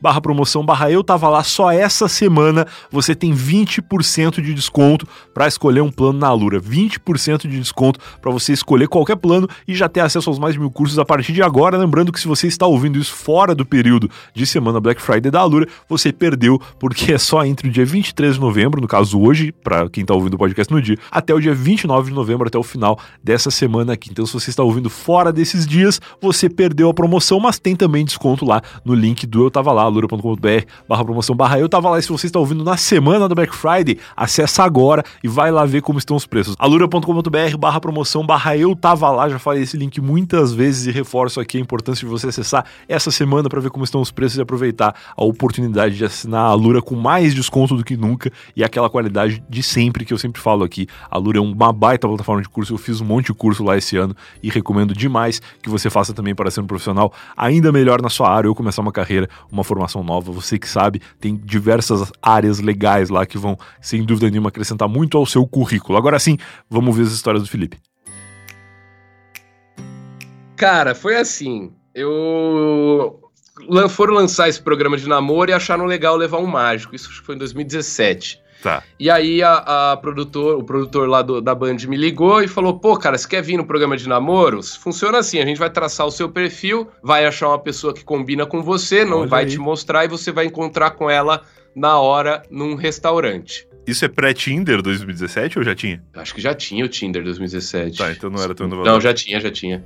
barra promoção barra eu tava lá só essa semana você tem 20% de desconto para escolher um plano na Alura. 20% de desconto para você escolher qualquer plano e já ter acesso aos mais de mil cursos a partir de agora. Lembrando que se você está ouvindo isso fora do período de semana Black Friday da Alura, você perdeu, porque é só entre o dia 23 de novembro, no caso hoje, para quem está ouvindo o podcast no dia, até o dia 29 de novembro, até o final dessa semana aqui. Então, se você está ouvindo fora desses dias, você perdeu a promoção, mas tem também desconto lá no link do Eu Tava Lá, alura.com.br barra promoção barra Eu Tava Lá. E se você está ouvindo na semana do Black Friday, acessa agora e vai lá ver como estão os preços. alura.com.br barra promoção barra Eu Tava Lá. Já falei esse link muitas vezes e reforço aqui a importância de você acessar essa semana para ver como estão os preços e aproveitar a oportunidade de assinar a Alura com mais desconto do que nunca e aquela qualidade de sempre que eu sempre falo aqui. A Alura é uma baita plataforma de curso. Eu fiz um monte de curso lá esse ano e recomendo demais que você faça também para ser um profissional ainda melhor na sua área ou começar uma carreira, uma formação nova. Você que sabe, tem diversas áreas legais lá que vão, sem dúvida nenhuma, acrescentar muito ao seu currículo. Agora sim, vamos ver as histórias do Felipe. Cara, foi assim. Eu foram lançar esse programa de namoro e acharam legal levar um mágico. Isso foi em 2017. Tá. E aí a, a produtor, o produtor lá do, da Band me ligou e falou: pô, cara, você quer vir no programa de namoros? Funciona assim: a gente vai traçar o seu perfil, vai achar uma pessoa que combina com você, não Olha vai aí. te mostrar e você vai encontrar com ela na hora num restaurante. Isso é pré-Tinder 2017 ou já tinha? Acho que já tinha o Tinder 2017. Tá, então não era tão inovador. Não, já tinha, já tinha.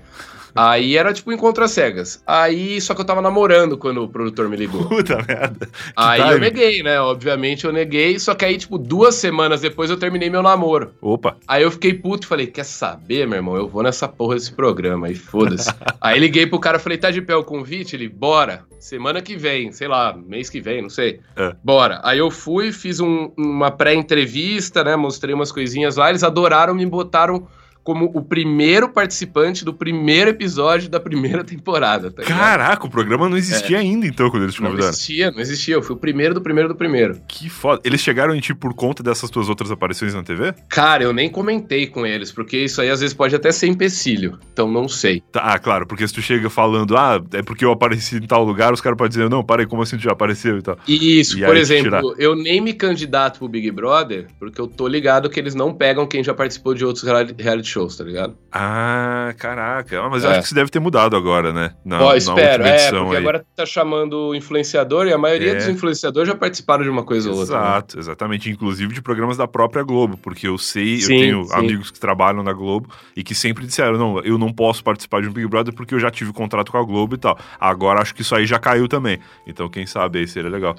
Aí era tipo encontro às cegas. Aí, só que eu tava namorando quando o produtor me ligou. Puta merda. Aí eu time. neguei, né? Obviamente eu neguei, só que aí, tipo, duas semanas depois eu terminei meu namoro. Opa. Aí eu fiquei puto e falei, quer saber, meu irmão? Eu vou nessa porra desse programa aí, foda-se. aí liguei pro cara, falei, tá de pé o convite? Ele, bora. Semana que vem, sei lá, mês que vem, não sei. É. Bora. Aí eu fui, fiz um- uma pré-entrevista, né? Mostrei umas coisinhas lá, eles adoraram, me botaram como o primeiro participante do primeiro episódio da primeira temporada, tá? Caraca, o programa não existia ainda então quando eles te Não convidaram. existia, não existia. Eu fui o primeiro do primeiro do primeiro. Que foda. Eles chegaram em ti por conta dessas tuas outras aparições na TV? Cara, eu nem comentei com eles, porque isso aí às vezes pode até ser empecilho. Então não sei. Tá, ah, claro, porque se tu chega falando, ah, é porque eu apareci em tal lugar, os caras podem dizer, não, para aí, como assim tu já apareceu e tal. Isso, E por exemplo, eu nem me candidato pro Big Brother, porque eu tô ligado que eles não pegam quem já participou de outros reali- reality shows, tá ligado? Ah, caraca. Ah, mas eu É. acho que isso deve ter mudado agora, né? Na, Ó, espero, é, porque aí. agora tá chamando influenciador e a maioria É. dos influenciadores já participaram de uma coisa ou outra. né? Exato, exatamente. Inclusive de programas da própria Globo, porque eu sei, Sim, eu tenho sim. amigos que trabalham na Globo e que sempre disseram: não, eu não posso participar de um Big Brother porque eu já tive contrato com a Globo e tal. Agora acho que isso aí já caiu também. Então, quem sabe aí seria legal.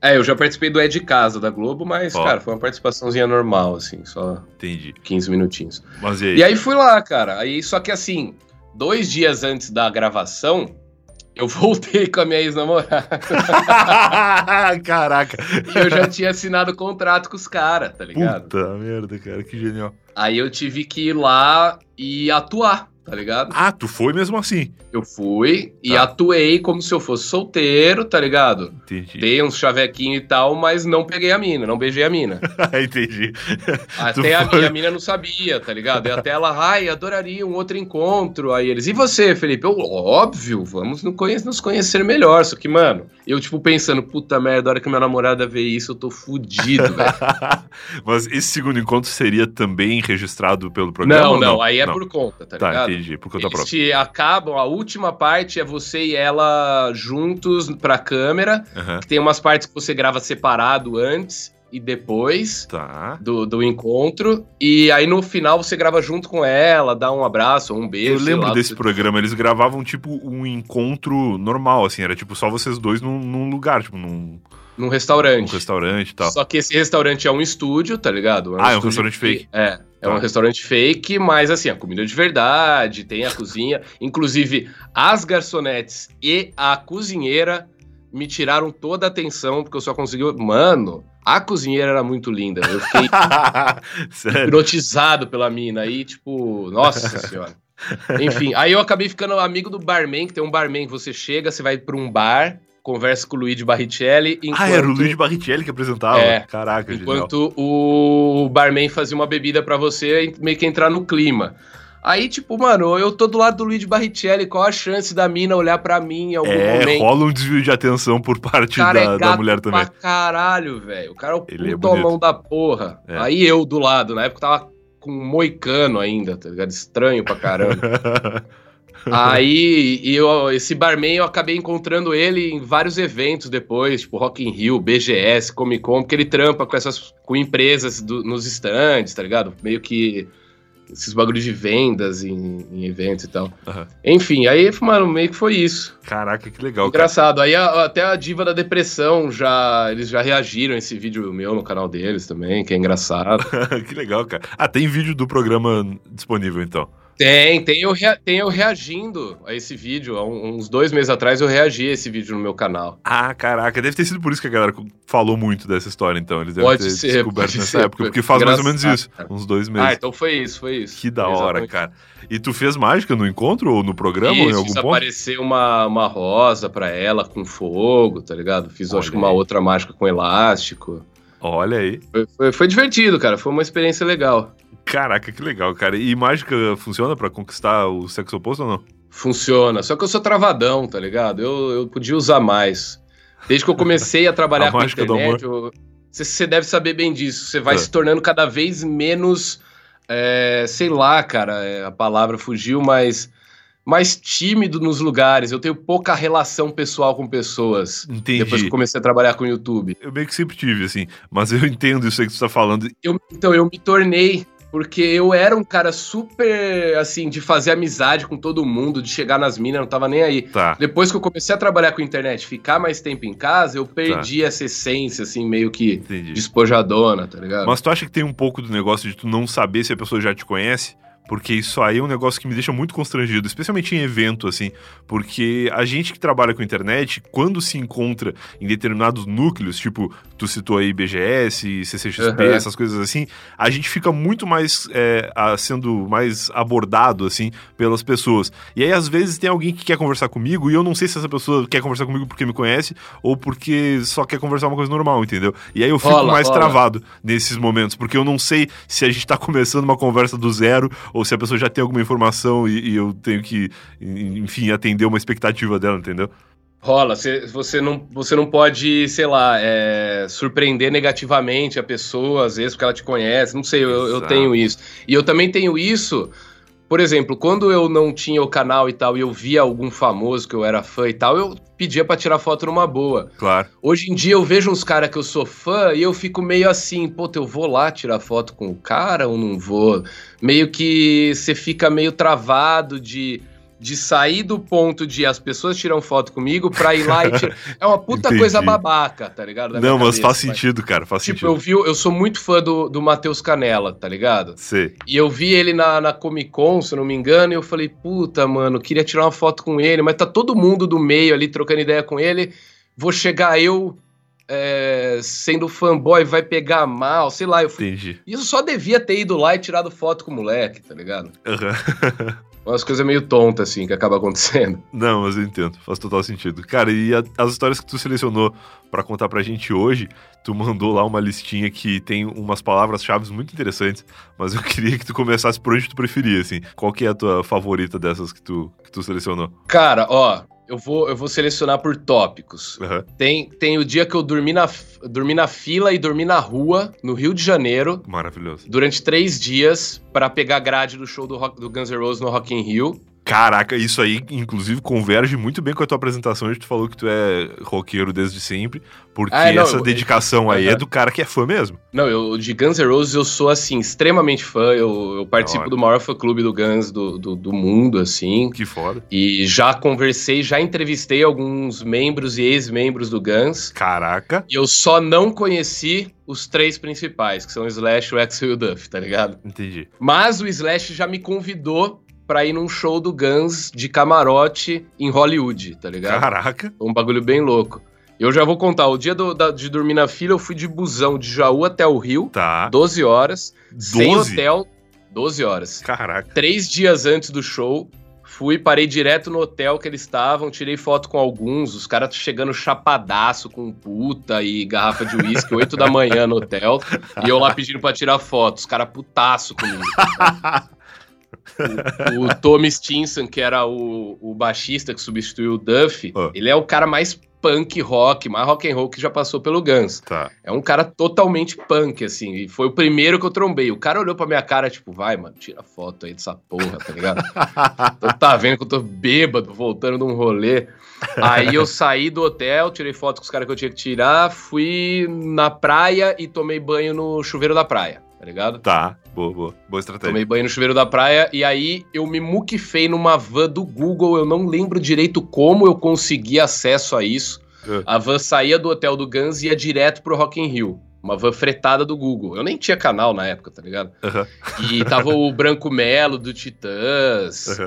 É, eu já participei do É de Casa da Globo, mas, Ó. cara, foi uma participaçãozinha normal, assim, só Entendi. 15 minutinhos. Mas e E aí fui lá, cara. Aí, só que assim, dois dias antes da gravação, eu voltei com a minha ex-namorada. Caraca. e eu já tinha assinado contrato com os caras, tá ligado? Puta merda, cara, que genial. Aí eu tive que ir lá e atuar, tá ligado? Ah, tu foi mesmo assim. Eu fui e Tá. atuei como se eu fosse solteiro, tá ligado? Entendi. Dei uns chavequinhos e tal, mas não peguei a mina, não beijei a mina. Entendi. Até a minha mina não sabia, tá ligado? E até ela, ai, adoraria um outro encontro. Aí eles, e você, Felipe? Eu, óbvio, vamos nos conhe- nos conhecer melhor. Só que, mano, eu, tipo, pensando, puta merda, a hora que minha namorada vê isso, eu tô fudido, velho. Mas esse segundo encontro seria também registrado pelo programa? Não, ou não, aí é por conta, tá, Tá, ligado? entendi, por conta Eles própria. te acabam, a última parte é você e ela juntos pra câmera, que tem umas partes que você grava separado antes e depois Tá. do, do encontro, e aí no final você grava junto com ela, dá um abraço, um beijo. Eu lembro lá, desse você- programa, eles gravavam tipo um encontro normal, assim, era tipo só vocês dois num, num lugar, tipo num, num num restaurante. restaurante e tal. Só que esse restaurante é um estúdio, tá ligado? Ah, é um restaurante que- fake. É, é Tá. um restaurante fake, mas assim, a comida de verdade, tem a cozinha. Inclusive, as garçonetes e a cozinheira me tiraram toda a atenção, porque eu só consegui. Mano, a cozinheira era muito linda. Eu fiquei hipnotizado pela mina. Aí, tipo, nossa senhora. Enfim, aí eu acabei ficando amigo do barman, que tem um barman que você chega, você vai pra um bar, conversa com o Luigi Barrichelli. Ah, era o enquanto- Luigi Barrichelli que apresentava? É, Caraca, genial. Enquanto o barman fazia uma bebida pra você e meio que entrar no clima. Aí, tipo, mano, eu tô do lado do Luigi Barrichelli, qual a chance da mina olhar pra mim em algum é, momento? rola um desvio de atenção por parte cara da, é da mulher também. pra caralho, velho. O cara é o Ele é puto bonito. mão da porra. É. Aí eu do lado, na época tava com um moicano ainda, tá ligado? Estranho pra caramba. Aí, e eu, esse barman eu acabei encontrando ele em vários eventos depois, tipo Rock in Rio, BGS, Comic Con, porque ele trampa com essas com empresas do- nos stands, tá ligado? Meio que esses bagulhos de vendas em, em eventos e tal. Aham. Enfim, aí, mano, meio que foi isso. Caraca, que legal, cara. Engraçado. Aí a- até a Diva da Depressão já. Eles já reagiram a esse vídeo meu no canal deles também, que é engraçado. que legal, cara. Ah, tem vídeo do programa disponível, então. Tem, tem eu, rea- tem eu reagindo a esse vídeo. Há uns dois meses atrás eu reagi a esse vídeo no meu canal. Ah, caraca, deve ter sido por isso que a galera falou muito dessa história, então. Eles devem Pode ter ser, descoberto nessa ser, época, porque faz mais ou menos isso. Uns dois meses. Ah, então foi isso, foi isso. Que da hora, cara. E tu fez mágica no encontro ou no programa ou em Isso, algum fiz ponto? aparecer uma, uma rosa pra ela com fogo, tá ligado? Fiz, Olha acho que uma outra mágica com elástico. Olha aí. Foi, foi- foi divertido, cara. Foi uma experiência legal. Caraca, que legal, cara. E mágica funciona pra conquistar o sexo oposto ou não? Funciona. Só que eu sou travadão, tá ligado? Eu, eu podia usar mais. Desde que eu comecei a trabalhar A com a internet, você deve saber bem disso. Você vai É. se tornando cada vez menos. é, sei lá, cara, é, a palavra fugiu, mas. Mais tímido nos lugares. Eu tenho pouca relação pessoal com pessoas. Entendi. Depois que eu comecei a trabalhar com o YouTube. Eu meio que sempre tive, assim. Mas eu entendo isso aí que tu tá falando. Eu- então, eu me tornei. Porque eu era um cara super, assim, de fazer amizade com todo mundo, de chegar nas minas, não tava nem aí. Tá. Depois que eu comecei a trabalhar com internet, ficar mais tempo em casa, eu Tá. perdi essa essência, assim, meio que Entendi. despojadona, tá ligado? Mas tu acha que tem um pouco do negócio de tu não saber se a pessoa já te conhece? Porque isso aí é um negócio que me deixa muito constrangido, especialmente em evento, assim. Porque a gente que trabalha com internet, quando se encontra em determinados núcleos, tipo, tu citou aí BGS, CCXP, Uhum. essas coisas assim, a gente fica muito mais é, a- sendo mais abordado, assim, pelas pessoas. E aí, às vezes, tem alguém que quer conversar comigo e eu não sei se essa pessoa quer conversar comigo porque me conhece ou porque só quer conversar uma coisa normal, entendeu? E aí eu fico Rola, mais rola. travado nesses momentos, porque eu não sei se a gente tá começando uma conversa do zero ou se a pessoa já tem alguma informação e, e eu tenho que, enfim, atender uma expectativa dela, entendeu? Rola, você, você, não, você não pode, sei lá, é, surpreender negativamente a pessoa, às vezes, porque ela te conhece, não sei, eu, eu tenho isso. E eu também tenho isso, por exemplo, quando eu não tinha o canal e tal, e eu via algum famoso que eu era fã e tal, eu pedia pra tirar foto numa boa. Claro. Hoje em dia eu vejo uns caras que eu sou fã e eu fico meio assim, pô, eu vou lá tirar foto com o cara ou não vou? Meio que você fica meio travado de, de sair do ponto de as pessoas tiram foto comigo pra ir lá e tirar. É uma puta Entendi. coisa babaca, tá ligado? Da não, mas cabeça, faz sentido, cara, faz Tipo, sentido. eu vi, eu sou muito fã do, do Matheus Canella, tá ligado? Sei. E eu vi ele na, na Comic Con, se eu não me engano, e eu falei, puta, mano, queria tirar uma foto com ele, mas tá todo mundo do meio ali trocando ideia com ele. Vou chegar eu é, sendo fanboy, vai pegar mal, sei lá. Eu fui... Entendi. Isso só devia ter ido lá e tirado foto com o moleque, tá ligado? Aham. Umas coisas meio tontas, assim, que acaba acontecendo. Não, mas eu entendo, faz total sentido. Cara, e a- as histórias que tu selecionou pra contar pra gente hoje, tu mandou lá uma listinha que tem umas palavras-chave muito interessantes, mas eu queria que tu começasse por onde tu preferia, assim. Qual que é a tua favorita dessas que tu, que tu selecionou? Cara, ó, eu vou, eu vou selecionar por tópicos. Aham. Tem, tem o dia que eu dormi na, dormi na fila e dormi na rua, no Rio de Janeiro, Maravilhoso. durante três dias pra pegar grade do show do, Rock- do Guns N' Roses no Rock in Rio. Caraca, isso aí, inclusive, converge muito bem com a tua apresentação, onde tu falou que tu é roqueiro desde sempre, porque Ah, não, essa eu- dedicação aí é do cara que é fã mesmo. Não, eu de Guns N' Roses eu sou assim extremamente fã. Eu, eu participo do maior fã clube do Guns do, do, do mundo, assim. Que foda. E já conversei, já entrevistei alguns membros e ex-membros do Guns. Caraca. E eu só não conheci os três principais, que são o Slash, o Axel e o Duff, tá ligado? Entendi. Mas o Slash já me convidou pra ir num show do Guns de camarote em Hollywood, tá ligado? Caraca. Um bagulho bem louco. Eu já vou contar, o dia do- da- de dormir na fila, eu fui de busão de Jaú até o Rio, Tá. 12 horas, sem 12? hotel, 12 horas. Caraca. Três dias antes do show, fui, parei direto no hotel que eles estavam, tirei foto com alguns, os caras chegando chapadaço com puta e garrafa de uísque, 8 da manhã no hotel, e eu lá pedindo pra tirar foto, os caras putaço comigo. o, o Tommy Stinson, que era o, o baixista que substituiu o Duff, Ah. ele é o cara mais punk rock, mais rock and roll que já passou pelo Guns. Tá. É um cara totalmente punk, assim. E foi o primeiro que eu trombei. O cara olhou pra minha cara, tipo, vai, mano, tira foto aí dessa porra, tá ligado? então tá vendo que eu tô bêbado, voltando de um rolê. Aí eu saí do hotel, tirei foto com os caras que eu tinha que tirar, fui na praia e tomei banho no chuveiro da praia, tá ligado? Tá, boa, boa. Boa estratégia. Tomei banho no chuveiro da praia e aí eu me muquifei numa van do Google. Eu não lembro direito como eu consegui acesso a isso. É. A van saía do hotel do Guns e ia direto pro Rock in Rio. Uma van fretada do Google. Eu nem tinha canal na época, tá ligado? E tava o Branco Melo do Titãs.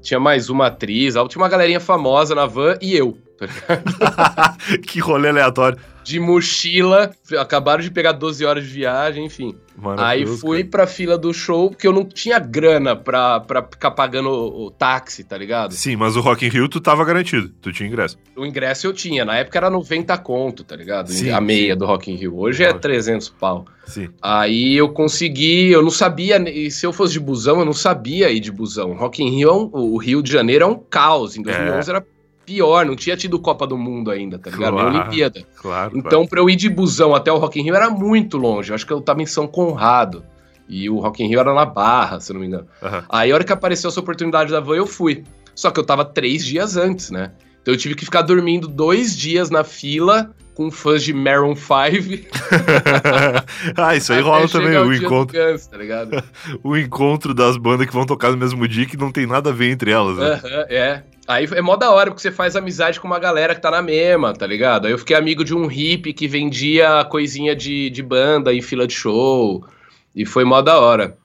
Tinha mais uma atriz. Tinha uma galerinha famosa na van e eu. tá ligado? que rolê aleatório. De mochila. Acabaram de pegar 12 horas de viagem, enfim. Aí fui pra fila do show, porque eu não tinha grana pra, pra ficar pagando o, o táxi, tá ligado? Sim, mas o Rock in Rio tu tava garantido. Tu tinha ingresso. O ingresso eu tinha, na época era 90 conto, tá ligado? Sim, a meia sim. do Rock in Rio. Hoje é Nossa. 300 pau. Sim. Aí eu consegui, eu não sabia, e se eu fosse de busão, eu não sabia ir de busão. Rock in Rio, é o Rio de Janeiro é um caos. Em 2011 era pior, não tinha tido Copa do Mundo ainda, tá ligado? Claro. Olimpíada. Claro. Então, pra eu ir de busão até o Rock in Rio era muito longe. Eu acho que eu tava em São Conrado. E o Rock in Rio era na Barra, se eu não me engano. claro. Aham. Aí, a hora que apareceu essa oportunidade da van, eu fui. Só que eu tava três dias antes, né? Então eu tive que ficar dormindo dois dias na fila com fãs de Maroon 5. ah, isso aí até rola também, o encontro, Guns, tá o encontro das bandas que vão tocar no mesmo dia que não tem nada a ver entre elas. Né? Aham, é. Aí é mó da hora, porque você faz amizade com uma galera que tá na mesma, tá ligado? Aí eu fiquei amigo de um hippie que vendia coisinha de, de banda em fila de show. E foi mó da hora.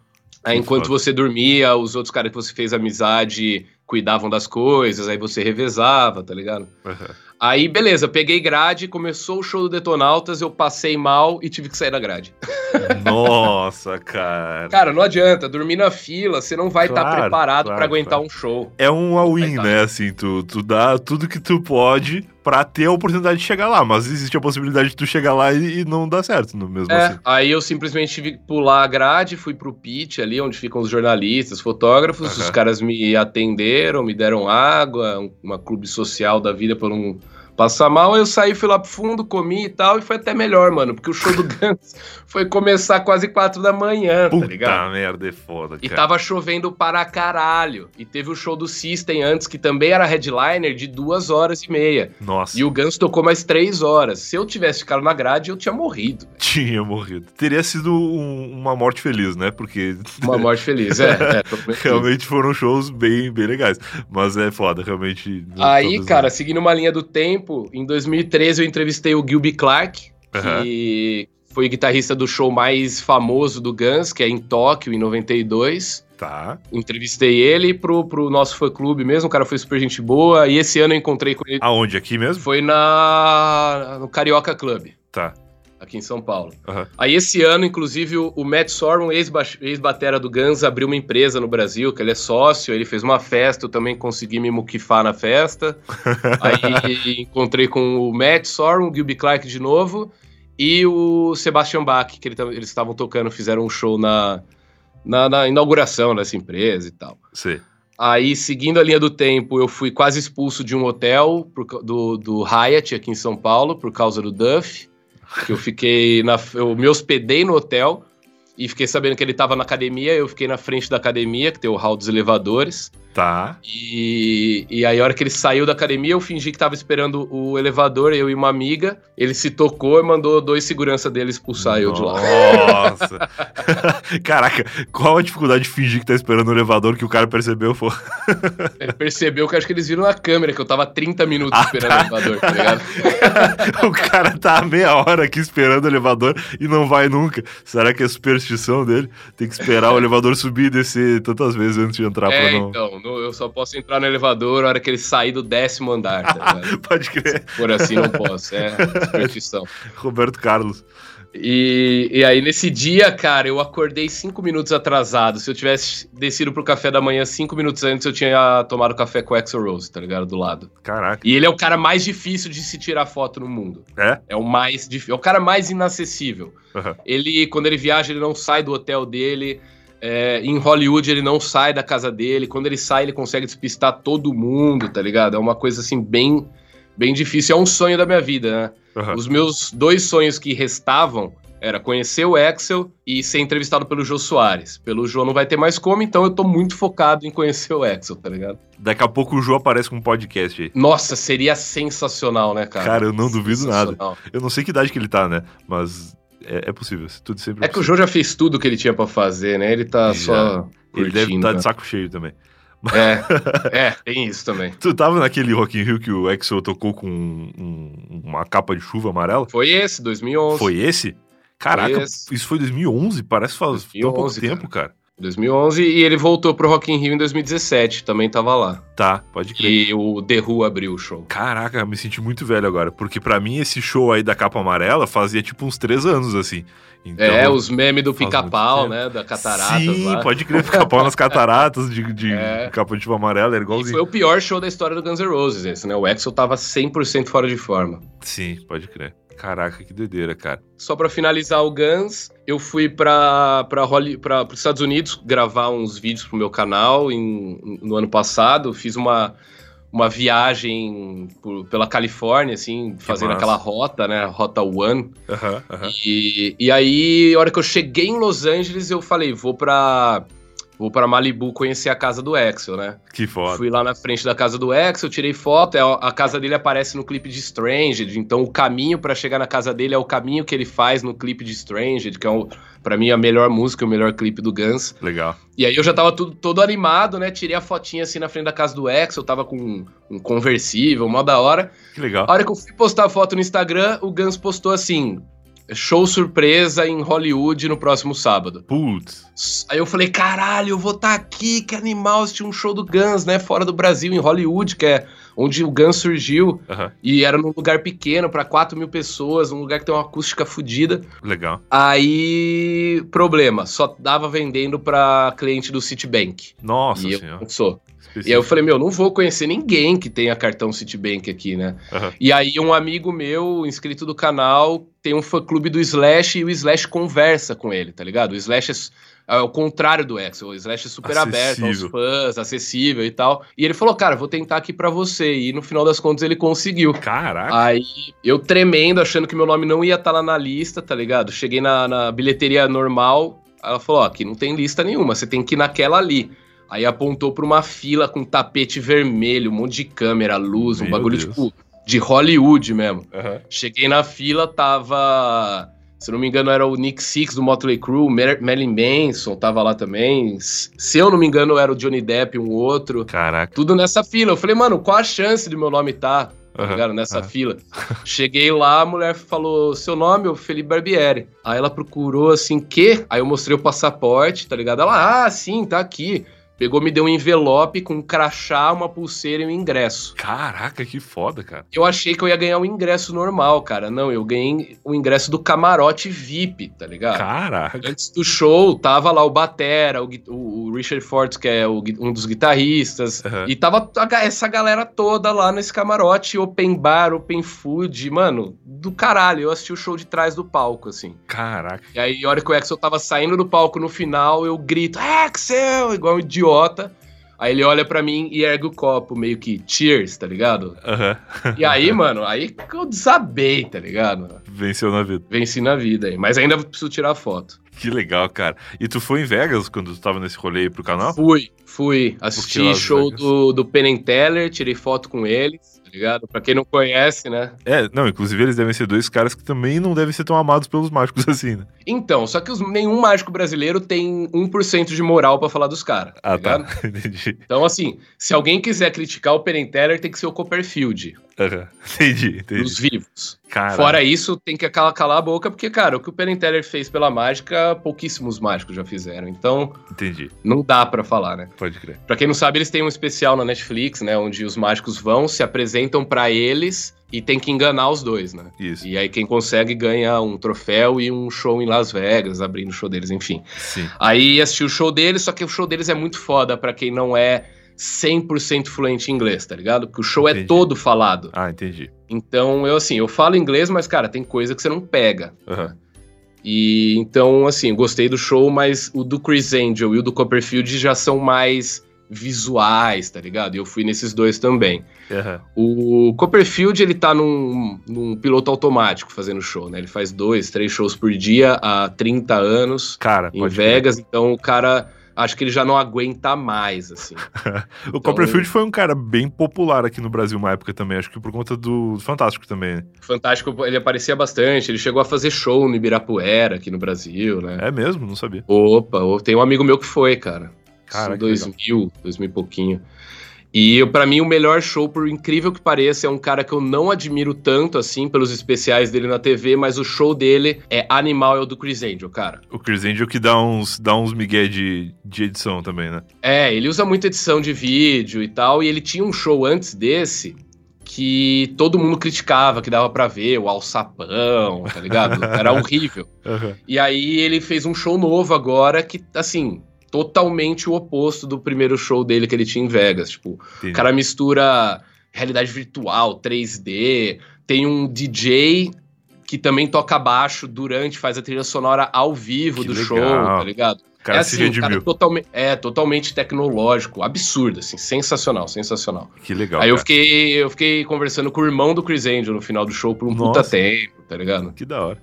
Aí Que enquanto foda. você dormia, os outros caras que você fez amizade cuidavam das coisas, aí você revezava, tá ligado? Aham. Aí, beleza, peguei grade, começou o show do Detonautas, eu passei mal e tive que sair da grade. Nossa, cara. Cara, não adianta, dormir na fila, você não vai estar Claro, preparado claro, pra aguentar claro. um show. É um all-in, tá. né? Assim, tu, tu dá tudo que tu pode pra ter a oportunidade de chegar lá, mas existe a possibilidade de tu chegar lá e, e não dar certo, no mesmo É, assim. aí eu simplesmente tive que pular a grade, fui pro pitch ali, onde ficam os jornalistas, fotógrafos, Aham. os caras me atenderam, me deram água, um- uma clube social da vida pra não passar mal, eu saí, fui lá pro fundo, comi e tal, e foi até melhor, mano, porque o show do Guns foi começar quase quatro da manhã, tá Puta ligado? merda, é foda, E cara. tava chovendo para caralho. E teve o show do System antes, que também era headliner, de duas horas e meia. Nossa, E o Guns tocou mais três horas. Se eu tivesse ficado na grade, eu tinha morrido. tinha morrido. Teria sido um- uma morte feliz, né? Porque Uma morte feliz, é. é realmente foram shows bem, bem legais. Mas é foda, realmente. Aí, cara, seguindo uma linha do tempo, em 2013 eu entrevistei o Gilby Clark, Aham. que foi guitarrista do show mais famoso do Guns, que é em Tóquio, em 92. não. Tá. Entrevistei ele pro, pro nosso fã-clube mesmo, o cara foi super gente boa, e esse ano eu encontrei com ele. Aonde? Aqui mesmo? Foi na no Carioca Club, Tá. Aqui em São Paulo. Aham. Aí esse ano, inclusive, o, Matt Sorum, ex-ba- ex-batera do Guns, abriu uma empresa no Brasil, que ele é sócio, ele fez uma festa, eu também consegui me muquifar na festa. Aí encontrei com o Matt Sorum, o Gilby Clark de novo, e o Sebastian Bach, que ele eles estavam tocando, fizeram um show na, na, na inauguração dessa empresa e tal. Sei. Aí, seguindo a linha do tempo, eu fui quase expulso de um hotel por do, do Hyatt aqui em São Paulo por causa do Duff. Que eu fiquei na. Eu me hospedei no hotel e fiquei sabendo que ele tava na academia. Eu fiquei na frente da academia, que tem o hall dos elevadores. Tá. E, e aí, a hora que ele saiu da academia, eu fingi que tava esperando o elevador, eu e uma amiga. Ele se tocou e mandou dois segurança dele expulsar eu de lá. Nossa. Caraca, qual a dificuldade de fingir que tá esperando o elevador que o cara percebeu? Foi... Ele percebeu que eu acho que eles viram na câmera que eu tava 30 minutos Ah, esperando tá. o elevador, tá ligado? o cara tá meia hora aqui esperando o elevador e não vai nunca. Será que é superstição dele? Tem que esperar o elevador subir e descer tantas vezes antes de entrar É, pra não. então, eu só posso entrar no elevador na hora que ele sair do décimo andar, tá? Pode crer. Por assim não posso, é superstição. Roberto Carlos. E, e aí, nesse dia, cara, eu acordei cinco minutos atrasado. Se eu tivesse descido pro café da manhã cinco minutos antes, eu tinha tomado café com o Axel Rose, tá ligado? Do lado. Caraca. E ele é o cara mais difícil de se tirar foto no mundo. É? É o mais difícil. É o cara mais inacessível. Aham. Ele, quando ele viaja, ele não sai do hotel dele. É, em Hollywood ele não sai da casa dele. Quando ele sai, ele consegue despistar todo mundo, tá ligado? É uma coisa assim bem, bem difícil. É um sonho da minha vida, né? Uhum. Os meus dois sonhos que restavam era conhecer o Axel e ser entrevistado pelo Jô Soares. Pelo Jô não vai ter mais como, então eu tô muito focado em conhecer o Axel, tá ligado? Daqui a pouco o Jô aparece com um podcast aí. Nossa, seria sensacional, né, cara? Cara, eu não duvido nada. Eu não sei que idade que ele tá, né? Mas é, é possível. Tudo sempre é, é que o Jô já fez tudo que ele tinha para fazer, né? Ele tá só. Ele deve estar tá de né? saco cheio também. É, é, tem isso também. Tu tava naquele Rock in Rio que o Axel tocou com um, uma capa de chuva amarela? Foi esse, 2011. Foi esse? Caraca, foi isso foi 2011? Parece faz 2011, tão pouco tempo, cara. 2011 e ele voltou pro Rock in Rio em 2017, também tava lá. Tá, pode crer. E o The Who abriu o show. Caraca, me senti muito velho agora, porque para mim esse show aí da capa amarela fazia tipo uns três anos, assim. Então, é, os memes do pica-pau, né, da catarata. Sim, lá. pode crer, pica-pau nas cataratas de, de é. capa de tipo amarela, era igualzinho. E foi o pior show da história do Guns N' Roses esse, né, o Axel tava 100% fora de forma. Sim, pode crer. Caraca, que doideira, cara. Só para finalizar o Guns, eu fui para para os Estados Unidos gravar uns vídeos pro meu canal em, no ano passado. Fiz uma, uma viagem por, pela Califórnia, assim, que fazendo massa. aquela rota, né? Rota One. Uhum, uhum. E, e aí, a hora que eu cheguei em Los Angeles, eu falei, vou para vou para Malibu conhecer a casa do Axel, né? Que foda. Fui lá na frente da casa do Axel, tirei foto, é, a casa dele aparece no clipe de Stranged, então o caminho para chegar na casa dele é o caminho que ele faz no clipe de Stranged, que é o, para mim a melhor música, o melhor clipe do Guns. Legal. E aí eu já tava tudo, todo animado, né? Tirei a fotinha assim na frente da casa do Axel, tava com um, um conversível, mó da hora. Que legal. A hora que eu fui postar a foto no Instagram, o Guns postou assim: show surpresa em Hollywood no próximo sábado. Putz. Aí eu falei, caralho, eu vou estar tá aqui, que animal, assistir um show do Guns, né? Fora do Brasil, em Hollywood, que é onde o Guns surgiu. Uhum. E era num lugar pequeno, para 4 mil pessoas, um lugar que tem uma acústica fodida. Legal. Aí, problema, só dava vendendo pra cliente do Citibank. Nossa e senhora. Eu sou. E aí eu falei, meu, não vou conhecer ninguém que tenha cartão Citibank aqui, né? Uhum. E aí um amigo meu, inscrito do canal, tem um fã-clube do Slash e o Slash conversa com ele, tá ligado? O Slash é, é o contrário do Axel, o Slash é super acessível. aberto aos fãs, acessível e tal. E ele falou, cara, vou tentar aqui para você. E no final das contas ele conseguiu. Caraca. Aí eu tremendo, achando que meu nome não ia estar tá lá na lista, tá ligado? Cheguei na, na bilheteria normal, ela falou, ó, aqui não tem lista nenhuma, você tem que ir naquela ali. Aí apontou pra uma fila com tapete vermelho, um monte de câmera, luz, um Meu bagulho Deus. tipo de Hollywood mesmo. Uhum. Cheguei na fila, tava. Se não me engano, era o Nick Six do Motley Crue, Marilyn Manson tava lá também. Se eu não me engano, era o Johnny Depp, um outro. Caraca. Tudo nessa fila. Eu falei, mano, qual a chance de meu nome estar? Tá, ligado? Nessa uhum. fila. Cheguei lá, a mulher falou: seu nome é o Felipe Barbieri. Aí ela procurou assim, que? Aí eu mostrei o passaporte, tá ligado? Ela, ah, sim, tá aqui. Pegou, me deu um envelope com um crachá, uma pulseira e um ingresso. Caraca, que foda, cara. Eu achei que eu ia ganhar o um ingresso normal, cara. Não, eu ganhei o ingresso do camarote VIP, tá ligado? Caraca. Antes do show, tava lá o Batera, o, o Richard Fortes, que é o, um dos guitarristas. Uhum. E tava essa galera toda lá nesse camarote, open bar, open food. Mano, do caralho. Eu assisti o show de trás do palco, assim. Caraca. E aí, a hora que o Axel tava saindo do palco no final, eu grito, Axel! Igual um idiota idiota. Aí ele olha para mim e ergue o copo, meio que cheers, tá ligado? Uhum. E aí, mano, aí eu desabei, tá ligado? Venceu na vida. Venci na vida aí. Mas ainda preciso tirar foto. Que legal, cara. E tu foi em Vegas quando tu tava nesse rolê aí pro canal? Fui, fui. Assisti show do, do Penn Teller, tirei foto com eles tá ligado? Pra quem não conhece, né? É, não, inclusive eles devem ser dois caras que também não devem ser tão amados pelos mágicos assim, né? Então, só que os, nenhum mágico brasileiro tem 1% de moral para falar dos caras. Tá ah, tá. Entendi. Então, assim, se alguém quiser criticar o Teller, tem que ser o Copperfield. Uhum. Entendi, entendi. Os vivos. Fora isso, tem que calar, calar a boca, porque, cara, o que o Teller fez pela mágica, pouquíssimos mágicos já fizeram. Então, entendi. Não dá para falar, né? Pode crer. Pra quem não sabe, eles têm um especial na Netflix, né? Onde os mágicos vão, se apresentam para eles e tem que enganar os dois, né? Isso. E aí quem consegue ganha um troféu e um show em Las Vegas, abrindo o show deles, enfim. Sim. Aí assisti o show deles, só que o show deles é muito foda para quem não é 100% fluente em inglês, tá ligado? Porque o show é entendi. é todo falado. Ah, entendi. Então, eu assim, eu falo inglês, mas, cara, tem coisa que você não pega. Uhum. E então, assim, gostei do show, mas o do Chris Angel e o do Copperfield já são mais visuais, tá ligado? E eu fui nesses dois também. Uhum. O Copperfield, ele tá num, num, piloto automático fazendo show, né? Ele faz dois, três shows por dia há 30 anos cara, em Vegas, ver. então o cara acho que ele já não aguenta mais, assim. o então, Copperfield foi um cara bem popular aqui no Brasil uma época também, acho que por conta do Fantástico também. Né? Fantástico, ele aparecia bastante, ele chegou a fazer show no Ibirapuera aqui no Brasil, né? É mesmo? Não sabia. Opa, tem um amigo meu que foi, cara. Cara, 2000, 2000 e pouquinho. E para mim o melhor show, por incrível que pareça, é um cara que eu não admiro tanto assim pelos especiais dele na TV, mas o show dele é Animal é o do Chris Angel, cara. O Chris Angel que dá uns dá uns migué de, de edição também, né? É, ele usa muita edição de vídeo e tal, e ele tinha um show antes desse que todo mundo criticava, que dava para ver o alçapão, tá ligado? Era horrível. Uhum. E aí ele fez um show novo agora que, assim, totalmente o oposto do primeiro show dele que ele tinha em Vegas. Tipo, o cara mistura realidade virtual, 3D, tem um DJ que também toca baixo durante, faz a trilha sonora ao vivo que do legal. show, tá ligado? Cara, é assim, cara totalmente, é totalmente tecnológico, absurdo, assim, sensacional, sensacional. Que legal. Aí cara. eu fiquei, eu fiquei conversando com o irmão do Chris Angel no final do show por um Nossa. puta tempo, tá ligado? Que da hora.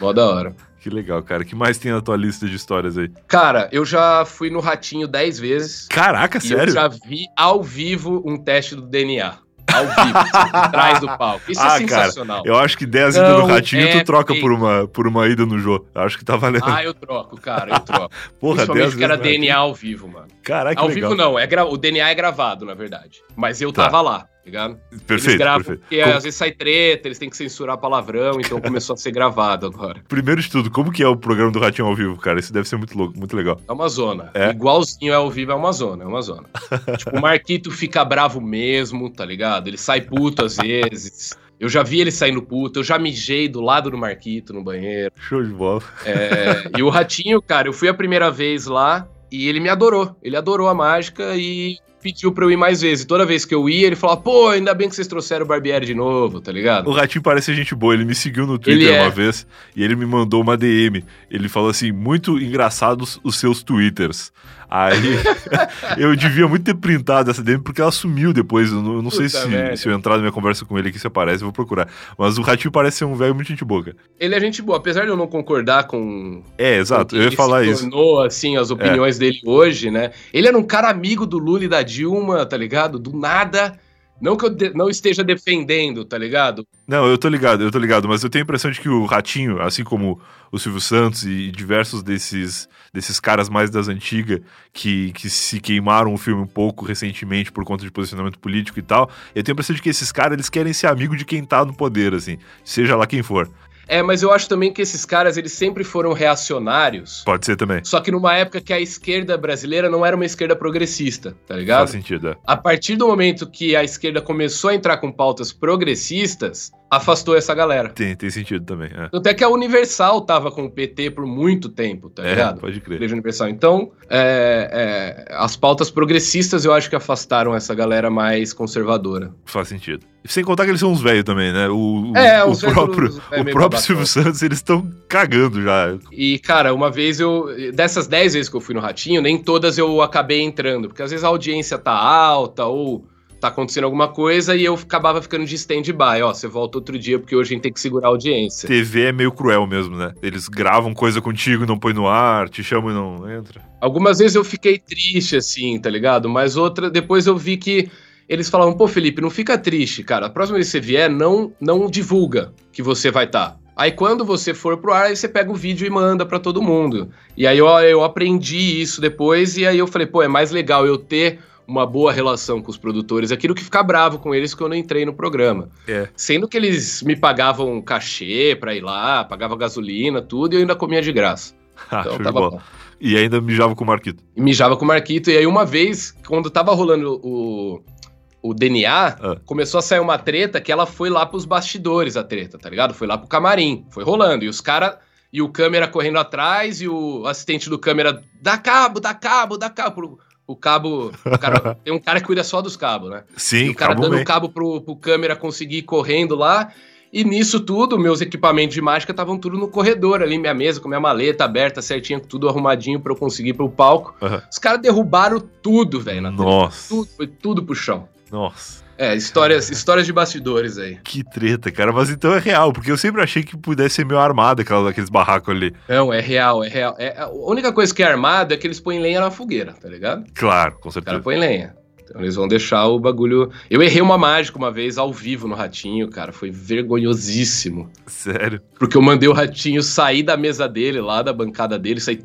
Mó da hora. Que legal, cara. O que mais tem na tua lista de histórias aí? Cara, eu já fui no Ratinho 10 vezes. Caraca, sério? eu já vi ao vivo um teste do DNA. Ao vivo, assim, atrás do palco. Isso é ah, é sensacional. Cara, eu acho que 10 idas no Ratinho é tu troca por uma, por uma ida no jogo. Eu acho que tá valendo. Ah, eu troco, cara, eu troco. Porra, Principalmente que era DNA ao vivo, mano. Caraca, Ao legal. vivo não, é gra... o DNA é gravado, na verdade. Mas eu tá. tava lá ligado? Perfeito, eles gravam perfeito. porque às vezes sai treta, eles têm que censurar palavrão, então começou a ser gravado agora. Primeiro de tudo, como que é o programa do Ratinho ao vivo, cara? Isso deve ser muito louco, muito legal. É uma zona. É? Igualzinho é ao vivo, é uma zona, é uma zona. tipo, o Marquito fica bravo mesmo, tá ligado? Ele sai puto às vezes. Eu já vi ele saindo puto, eu já mijei do lado do Marquito no banheiro. Show de bola. É, e o Ratinho, cara, eu fui a primeira vez lá e ele me adorou. Ele adorou a mágica e pediu pra eu ir mais vezes. Toda vez que eu ia, ele falava, pô, ainda bem que vocês trouxeram o Barbieri de novo, tá ligado? O Ratinho parece gente boa, ele me seguiu no Twitter é. uma vez e ele me mandou uma DM. Ele falou assim, muito engraçados os seus Twitters. Aí eu devia muito ter printado essa DM porque ela sumiu depois. Eu não, eu não sei se, se eu entrar na minha conversa com ele aqui se aparece, eu vou procurar. Mas o Ratinho parece ser um velho muito gente boa. Ele é gente boa, apesar de eu não concordar com. É, exato, eu ia falar se isso. tornou, assim, as opiniões é. dele hoje, né? Ele era um cara amigo do Lula e da Dilma, tá ligado? Do nada não que eu não esteja defendendo, tá ligado? Não, eu tô ligado, eu tô ligado, mas eu tenho a impressão de que o Ratinho, assim como o Silvio Santos e diversos desses, desses caras mais das antigas que, que se queimaram o filme um pouco recentemente por conta de posicionamento político e tal, eu tenho a impressão de que esses caras eles querem ser amigo de quem tá no poder, assim, seja lá quem for. É, mas eu acho também que esses caras, eles sempre foram reacionários. Pode ser também. Só que numa época que a esquerda brasileira não era uma esquerda progressista, tá ligado? Faz sentido, é. A partir do momento que a esquerda começou a entrar com pautas progressisas, afastou essa galera. Tem, tem sentido também. É. Até que a Universal tava com o PT por muito tempo, tá é, ligado? Pode crer. Igreja Universal. Então, é, é, as pautas progressistas eu acho que afastaram essa galera mais conservadora. Faz sentido. Sem contar que eles são uns velhos também, né? O, é, o, próprio, o próprio Silvio Santos, eles estão cagando já. E, cara, uma vez eu. Dessas 10 vezes que eu fui no Ratinho, nem todas eu acabei entrando, porque às vezes a audiência tá alta ou tá acontecendo alguma coisa e eu acabava ficando de stand-by. Ó, você volta outro dia porque hoje a gente tem que segurar a audiência. TV é meio cruel mesmo, né? Eles gravam coisa contigo e não põe no ar, te chamam e não entra. Algumas vezes eu fiquei triste, assim, tá ligado? Mas outra, depois eu vi que eles falavam, pô, Felipe, não fica triste, cara. A próxima vez que você vier, não, não divulga que você vai estar. Tá. Aí quando você for pro ar, aí você pega o vídeo e manda para todo mundo. E aí eu, eu aprendi isso depois, e aí eu falei, pô, é mais legal eu ter uma boa relação com os produtores, aquilo que ficar bravo com eles que eu não entrei no programa. É. Sendo que eles me pagavam cachê pra ir lá, pagava gasolina, tudo, e eu ainda comia de graça. Ah, então tava bom. E ainda mijava com o Marquito. E mijava com o Marquito, e aí uma vez, quando tava rolando o, o DNA, ah. começou a sair uma treta que ela foi lá pros bastidores, a treta, tá ligado? Foi lá pro camarim, foi rolando, e os caras... E o câmera correndo atrás, e o assistente do câmera, dá cabo, dá cabo, dá cabo o cabo. O cara, tem um cara que cuida só dos cabos, né? Sim, e o cara dando o cabo pro, pro câmera conseguir ir correndo lá. E nisso tudo, meus equipamentos de mágica estavam tudo no corredor ali, minha mesa com minha maleta aberta, certinha, tudo arrumadinho para eu conseguir ir pro palco. Uhum. Os caras derrubaram tudo, velho, Nossa. Tudo, foi tudo pro chão. Nossa. É, histórias, histórias de bastidores aí. Que treta, cara. Mas então é real, porque eu sempre achei que pudesse ser meio armado aquela, aqueles barracos ali. Não, é real, é real. É, a única coisa que é armado é que eles põem lenha na fogueira, tá ligado? Claro, com certeza. O cara põe lenha. Então eles vão deixar o bagulho. Eu errei uma mágica uma vez ao vivo no Ratinho, cara. Foi vergonhosíssimo. Sério? Porque eu mandei o Ratinho sair da mesa dele, lá da bancada dele, sair,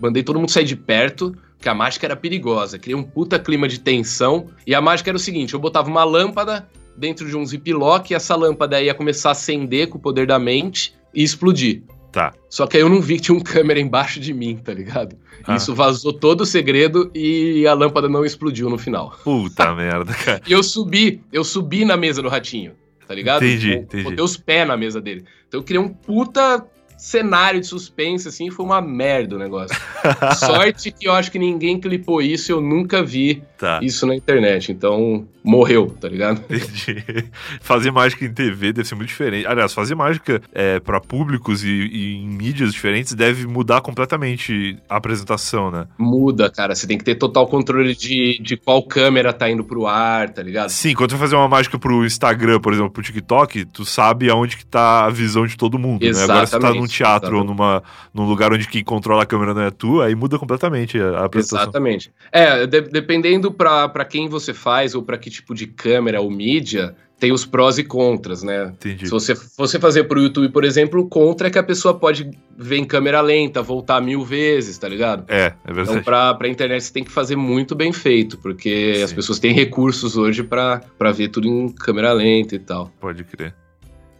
mandei todo mundo sair de perto, porque a mágica era perigosa. Criei um puta clima de tensão. E a mágica era o seguinte: eu botava uma lâmpada dentro de um ziplock e essa lâmpada ia começar a acender com o poder da mente e explodir. Tá. Só que aí eu não vi que tinha um câmera embaixo de mim, tá ligado? Ah. Isso vazou todo o segredo e a lâmpada não explodiu no final. Puta merda, cara. E eu subi, eu subi na mesa do ratinho, tá ligado? Entendi, entendi. Botei os pés na mesa dele. Então eu criei um puta cenário de suspense, assim, foi uma merda o negócio. Sorte que eu acho que ninguém clipou isso, eu nunca vi tá. isso na internet. Então, morreu, tá ligado? Entendi. Fazer mágica em TV deve ser muito diferente. Aliás, fazer mágica é, para públicos e, e, em mídias diferentes deve mudar completamente a apresentação, né? Muda, cara. Você tem que ter total controle de, de qual câmera tá indo pro ar, tá ligado? Sim, quando você fazer uma mágica pro Instagram, por exemplo, pro TikTok, tu sabe aonde que tá a visão de todo mundo, né? Agora você tá num teatro Exatamente. ou numa, num lugar onde quem controla a câmera não é tu, aí muda completamente a, apresentação. Exatamente. É, de, dependendo para quem você faz ou para que tipo de câmera ou mídia, tem os prós e contras, né? Entendi. Se você, você fazer pro YouTube, por exemplo, o contra é que a pessoa pode ver em câmera lenta, voltar mil vezes, tá ligado? É, é verdade. Então, pra, pra internet você tem que fazer muito bem feito, porque Sim. as pessoas têm recursos hoje para ver tudo em câmera lenta e tal. Pode crer.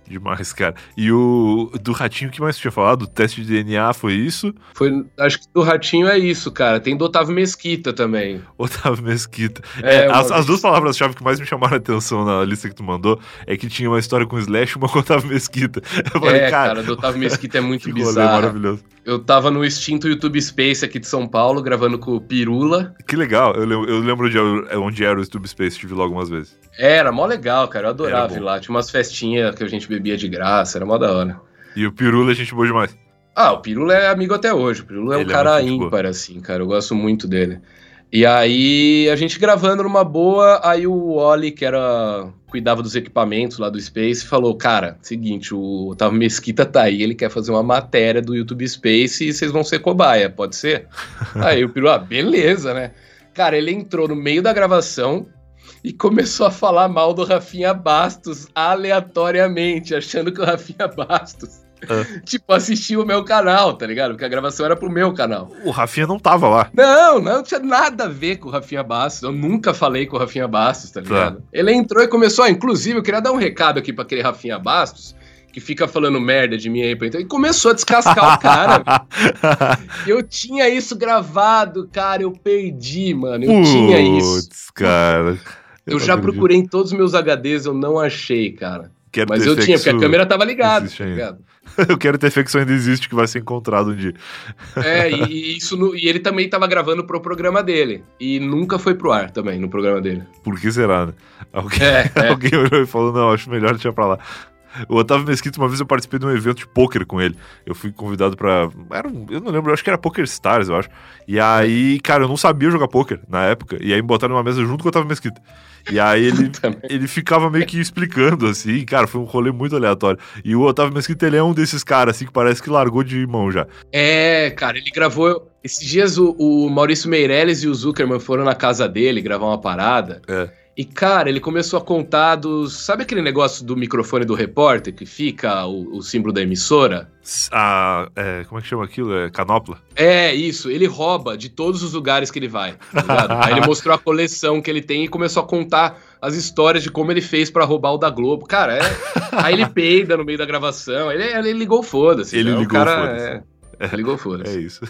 Demais, cara. E o do Ratinho, o que mais tinha falado? O teste de DNA foi isso? Foi, acho que do Ratinho é isso, cara. Tem do Otávio Mesquita também. Otávio Mesquita. É, é as, as, duas palavras-chave que mais me chamaram a atenção na lista que tu mandou é que tinha uma história com o Slash e uma com o Otávio Mesquita. Eu falei, é, cara, cara, do Otávio Mesquita é muito bizarro. maravilhoso. Eu tava no extinto YouTube Space aqui de São Paulo, gravando com o Pirula. Que legal. Eu lembro, eu lembro de onde era o YouTube Space, estive lá algumas vezes. Era, mó legal, cara. Eu adorava ir lá. Tinha umas festinhas que a gente bebia de graça, era mó da hora. E o Pirula a gente boa demais. Ah, o Pirula é amigo até hoje. O Pirula é Ele um é cara é ímpar, assim, cara. Eu gosto muito dele. E aí, a gente gravando numa boa, aí o Oli, que era cuidava dos equipamentos lá do Space, falou: Cara, seguinte, o Otávio Mesquita tá aí, ele quer fazer uma matéria do YouTube Space e vocês vão ser cobaia, pode ser? aí o Pirula, ah, beleza, né? Cara, ele entrou no meio da gravação, e começou a falar mal do Rafinha Bastos aleatoriamente, achando que o Rafinha Bastos. Ah. Tipo, assistiu o meu canal, tá ligado? Porque a gravação era pro meu canal. O Rafinha não tava lá. Não, não tinha nada a ver com o Rafinha Bastos. Eu nunca falei com o Rafinha Bastos, tá ligado? Tá. Ele entrou e começou. Inclusive, eu queria dar um recado aqui pra aquele Rafinha Bastos que fica falando merda de mim aí, então, e começou a descascar o cara. eu tinha isso gravado, cara, eu perdi, mano. Eu Puts, tinha isso. cara. Eu, já acredito. procurei em todos os meus HDs, eu não achei, cara. Quero Mas eu tinha, porque a câmera tava ligada, tá ligado? eu quero ter fé que isso ainda existe, que vai ser encontrado um dia. É, e, isso no, e ele também tava gravando pro programa dele. E nunca foi pro ar também, no programa dele. Por que será, né? Alguém, é, é. alguém olhou e falou, não, acho melhor deixar pra lá. O Otávio Mesquita, uma vez eu participei de um evento de poker com ele. Eu fui convidado pra. Era um, eu não lembro, eu acho que era Poker Stars, eu acho. E aí, cara, eu não sabia jogar poker na época. E aí me botaram numa mesa junto com o Otávio Mesquita. E aí ele, ele ficava meio que explicando, assim, cara, foi um rolê muito aleatório. E o Otávio Mesquita, ele é um desses caras, assim, que parece que largou de mão já. É, cara, ele gravou. Esses dias o, o Maurício Meirelles e o Zuckerman foram na casa dele gravar uma parada. É. E, cara, ele começou a contar dos. Sabe aquele negócio do microfone do repórter que fica o, o símbolo da emissora? A, é, como é que chama aquilo? É canopla? É, isso. Ele rouba de todos os lugares que ele vai. Tá Aí ele mostrou a coleção que ele tem e começou a contar as histórias de como ele fez para roubar o da Globo. Cara, é. Aí ele peida no meio da gravação. Ele, ele ligou foda-se. Ele né? ligou foda-se. É... Ligou foda É isso.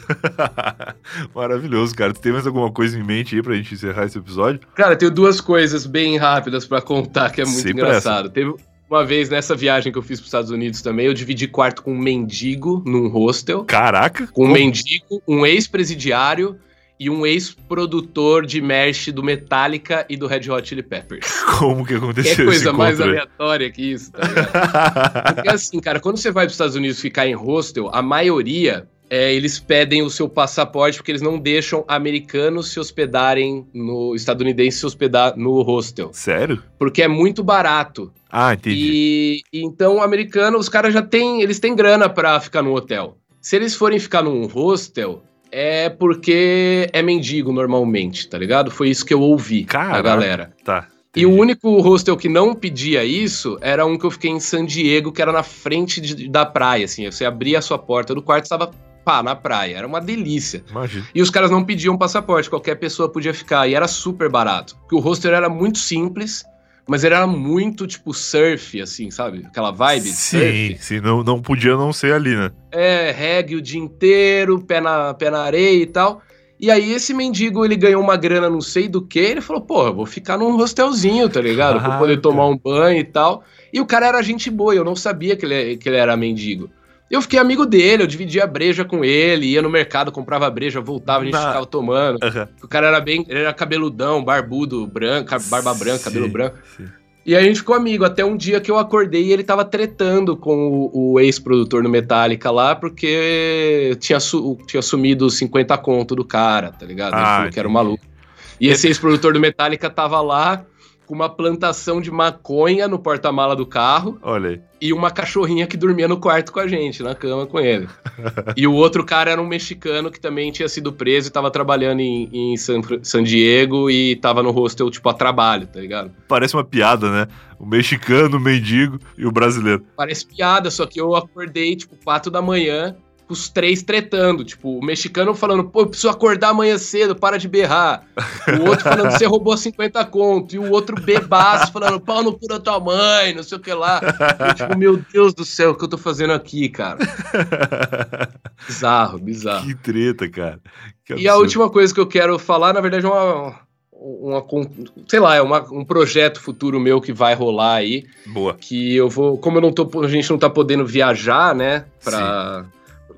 Maravilhoso, cara. Tu tem mais alguma coisa em mente aí pra gente encerrar esse episódio? Cara, tenho duas coisas bem rápidas para contar que é muito Sempre engraçado. Teve uma vez nessa viagem que eu fiz pros Estados Unidos também, eu dividi quarto com um mendigo num hostel. Caraca! Com um mendigo, um ex-presidiário e um ex-produtor de merch do Metallica e do Red Hot Chili Peppers. Como que aconteceu Que coisa mais aleatória que isso, tá ligado? Porque assim, cara, quando você vai para os Estados Unidos ficar em hostel, a maioria é, eles pedem o seu passaporte porque eles não deixam americanos se hospedarem no estadunidense se hospedar no hostel. Sério? Porque é muito barato. Ah, entendi. E então, americano, os caras já têm, eles têm grana para ficar no hotel. Se eles forem ficar num hostel, é porque é mendigo normalmente, tá ligado? Foi isso que eu ouvi Caraca, da galera. Tá. Entendi. E o único hostel que não pedia isso era um que eu fiquei em San Diego, que era na frente de, da praia, assim. Você abria a sua porta do quarto, estava pá, na praia. Era uma delícia. Imagina. E os caras não pediam passaporte, qualquer pessoa podia ficar. E era super barato. Porque o hostel era muito simples, mas ele era muito, tipo, surf, assim, sabe? Aquela vibe sim, surf. Sim, não, não podia não ser ali, né? É, reggae o dia inteiro, pé na, pé na areia e tal. E aí esse mendigo, ele ganhou uma grana não sei do que, ele falou, porra, vou ficar num hostelzinho, tá ligado? Pra poder tomar um banho e tal. E o cara era gente boa, eu não sabia que ele, que ele era mendigo. Eu fiquei amigo dele, eu dividia breja com ele, ia no mercado, comprava breja, voltava, a gente ficava tomando. Uhum. O cara era bem. Ele era cabeludão, barbudo, branco, barba branca, sim, cabelo branco. Sim. E aí a gente ficou amigo, até um dia que eu acordei e ele tava tretando com o, o ex-produtor no Metallica lá, porque tinha, su, tinha sumido 50 conto do cara, tá ligado? Ele ah, falou que era um maluco. E esse ex-produtor do Metallica tava lá com uma plantação de maconha no porta-mala do carro. Olha aí. E uma cachorrinha que dormia no quarto com a gente, na cama com ele. e o outro cara era um mexicano que também tinha sido preso e tava trabalhando em, em San, San Diego e tava no hostel, tipo, a trabalho, tá ligado? Parece uma piada, né? O mexicano, o mendigo e o brasileiro. Parece piada, só que eu acordei, tipo, 4 da manhã os três tretando. Tipo, o mexicano falando, pô, eu preciso acordar amanhã cedo, para de berrar. O outro falando, você roubou 50 conto. E o outro bebaço falando, pau no cu da tua mãe, não sei o que lá. Eu, tipo, meu Deus do céu, o que eu tô fazendo aqui, cara? bizarro, bizarro. Que treta, cara. Que e a última coisa que eu quero falar, na verdade, é uma. Uma, sei lá, é um projeto futuro meu que vai rolar aí. Boa. Que eu vou. Como eu não tô, a gente não tá podendo viajar, né? Pra,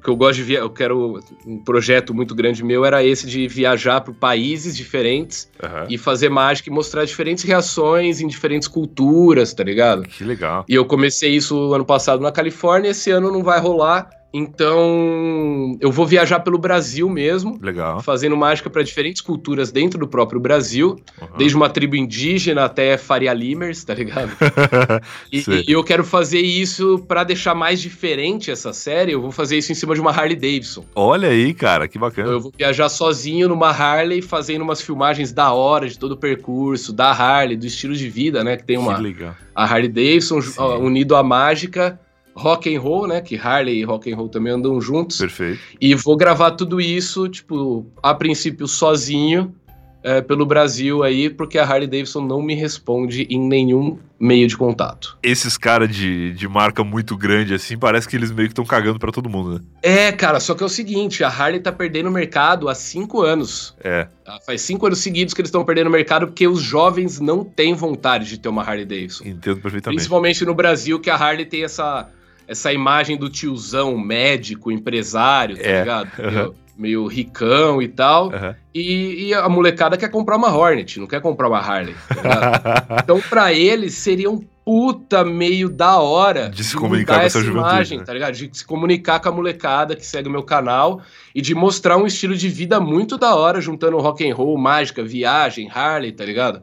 que eu gosto de via eu quero um projeto muito grande meu era esse de viajar para países diferentes uhum. e fazer mágica e mostrar diferentes reações em diferentes culturas, tá ligado? Que legal. E eu comecei isso ano passado na Califórnia, esse ano não vai rolar. Então, eu vou viajar pelo Brasil mesmo. Legal. Fazendo mágica para diferentes culturas dentro do próprio Brasil. Uhum. Desde uma tribo indígena até Faria Limers, tá ligado? e, e, eu quero fazer isso para deixar mais diferente essa série. Eu vou fazer isso em cima de uma Harley Davidson. Olha aí, cara, que bacana. Então, eu vou viajar sozinho numa Harley, fazendo umas filmagens da hora de todo o percurso, da Harley, do estilo de vida, né? Que tem uma. Que legal. A Harley Davidson Sim. unido à mágica rock and roll, né? Que Harley e rock and roll também andam juntos. Perfeito. E vou gravar tudo isso, tipo, a princípio sozinho, é, pelo Brasil aí, porque a Harley Davidson não me responde em nenhum meio de contato. Esses caras de, de marca muito grande assim, parece que eles meio que estão cagando para todo mundo, né? É, cara, só que é o seguinte, a Harley tá perdendo o mercado há cinco anos. É. Tá, faz cinco anos seguidos que eles estão perdendo o mercado porque os jovens não têm vontade de ter uma Harley Davidson. Entendo perfeitamente. Principalmente no Brasil, que a Harley tem essa essa imagem do tiozão médico, empresário, tá é. ligado? Meio, meio, ricão e tal. Uhum. E, e, a molecada quer comprar uma Hornet, não quer comprar uma Harley. Tá então, para eles, seria um puta meio da hora de se comunicar com essa imagem, né? tá ligado? De se comunicar com a molecada que segue o meu canal e de mostrar um estilo de vida muito da hora, juntando rock and roll, mágica, viagem, Harley, tá ligado?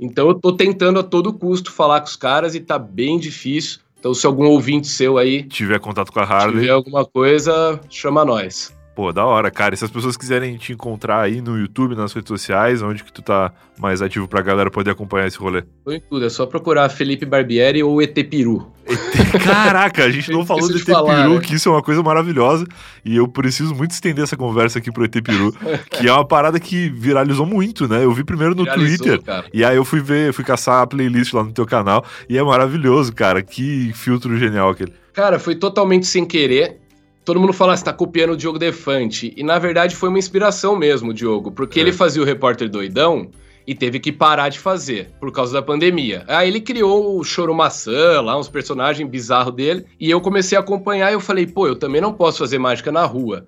Então eu tô tentando a todo custo falar com os caras e tá bem difícil. Então, se algum ouvinte seu aí tiver contato com a Harley, tiver alguma coisa, chama nós. Pô, da hora, cara. E se as pessoas quiserem te encontrar aí no YouTube, nas redes sociais, onde que tu tá mais ativo pra galera poder acompanhar esse rolê? Tô em tudo, é só procurar Felipe Barbieri ou ET Peru. Caraca, a gente não falou do ET falar, Peru, né? que isso é uma coisa maravilhosa. E eu preciso muito estender essa conversa aqui pro ET Peru, que é uma parada que viralizou muito, né? Eu vi primeiro no viralizou, Twitter, cara. e aí eu fui ver, fui caçar a playlist lá no teu canal, e é maravilhoso, cara. Que filtro genial aquele. Cara, foi totalmente sem querer todo mundo fala, você tá copiando o Diogo Defante. E na verdade foi uma inspiração mesmo, Diogo, porque é. ele fazia o repórter doidão e teve que parar de fazer por causa da pandemia. Aí ele criou o Choro Maçã, lá uns personagens bizarros dele, e eu comecei a acompanhar e eu falei, pô, eu também não posso fazer mágica na rua.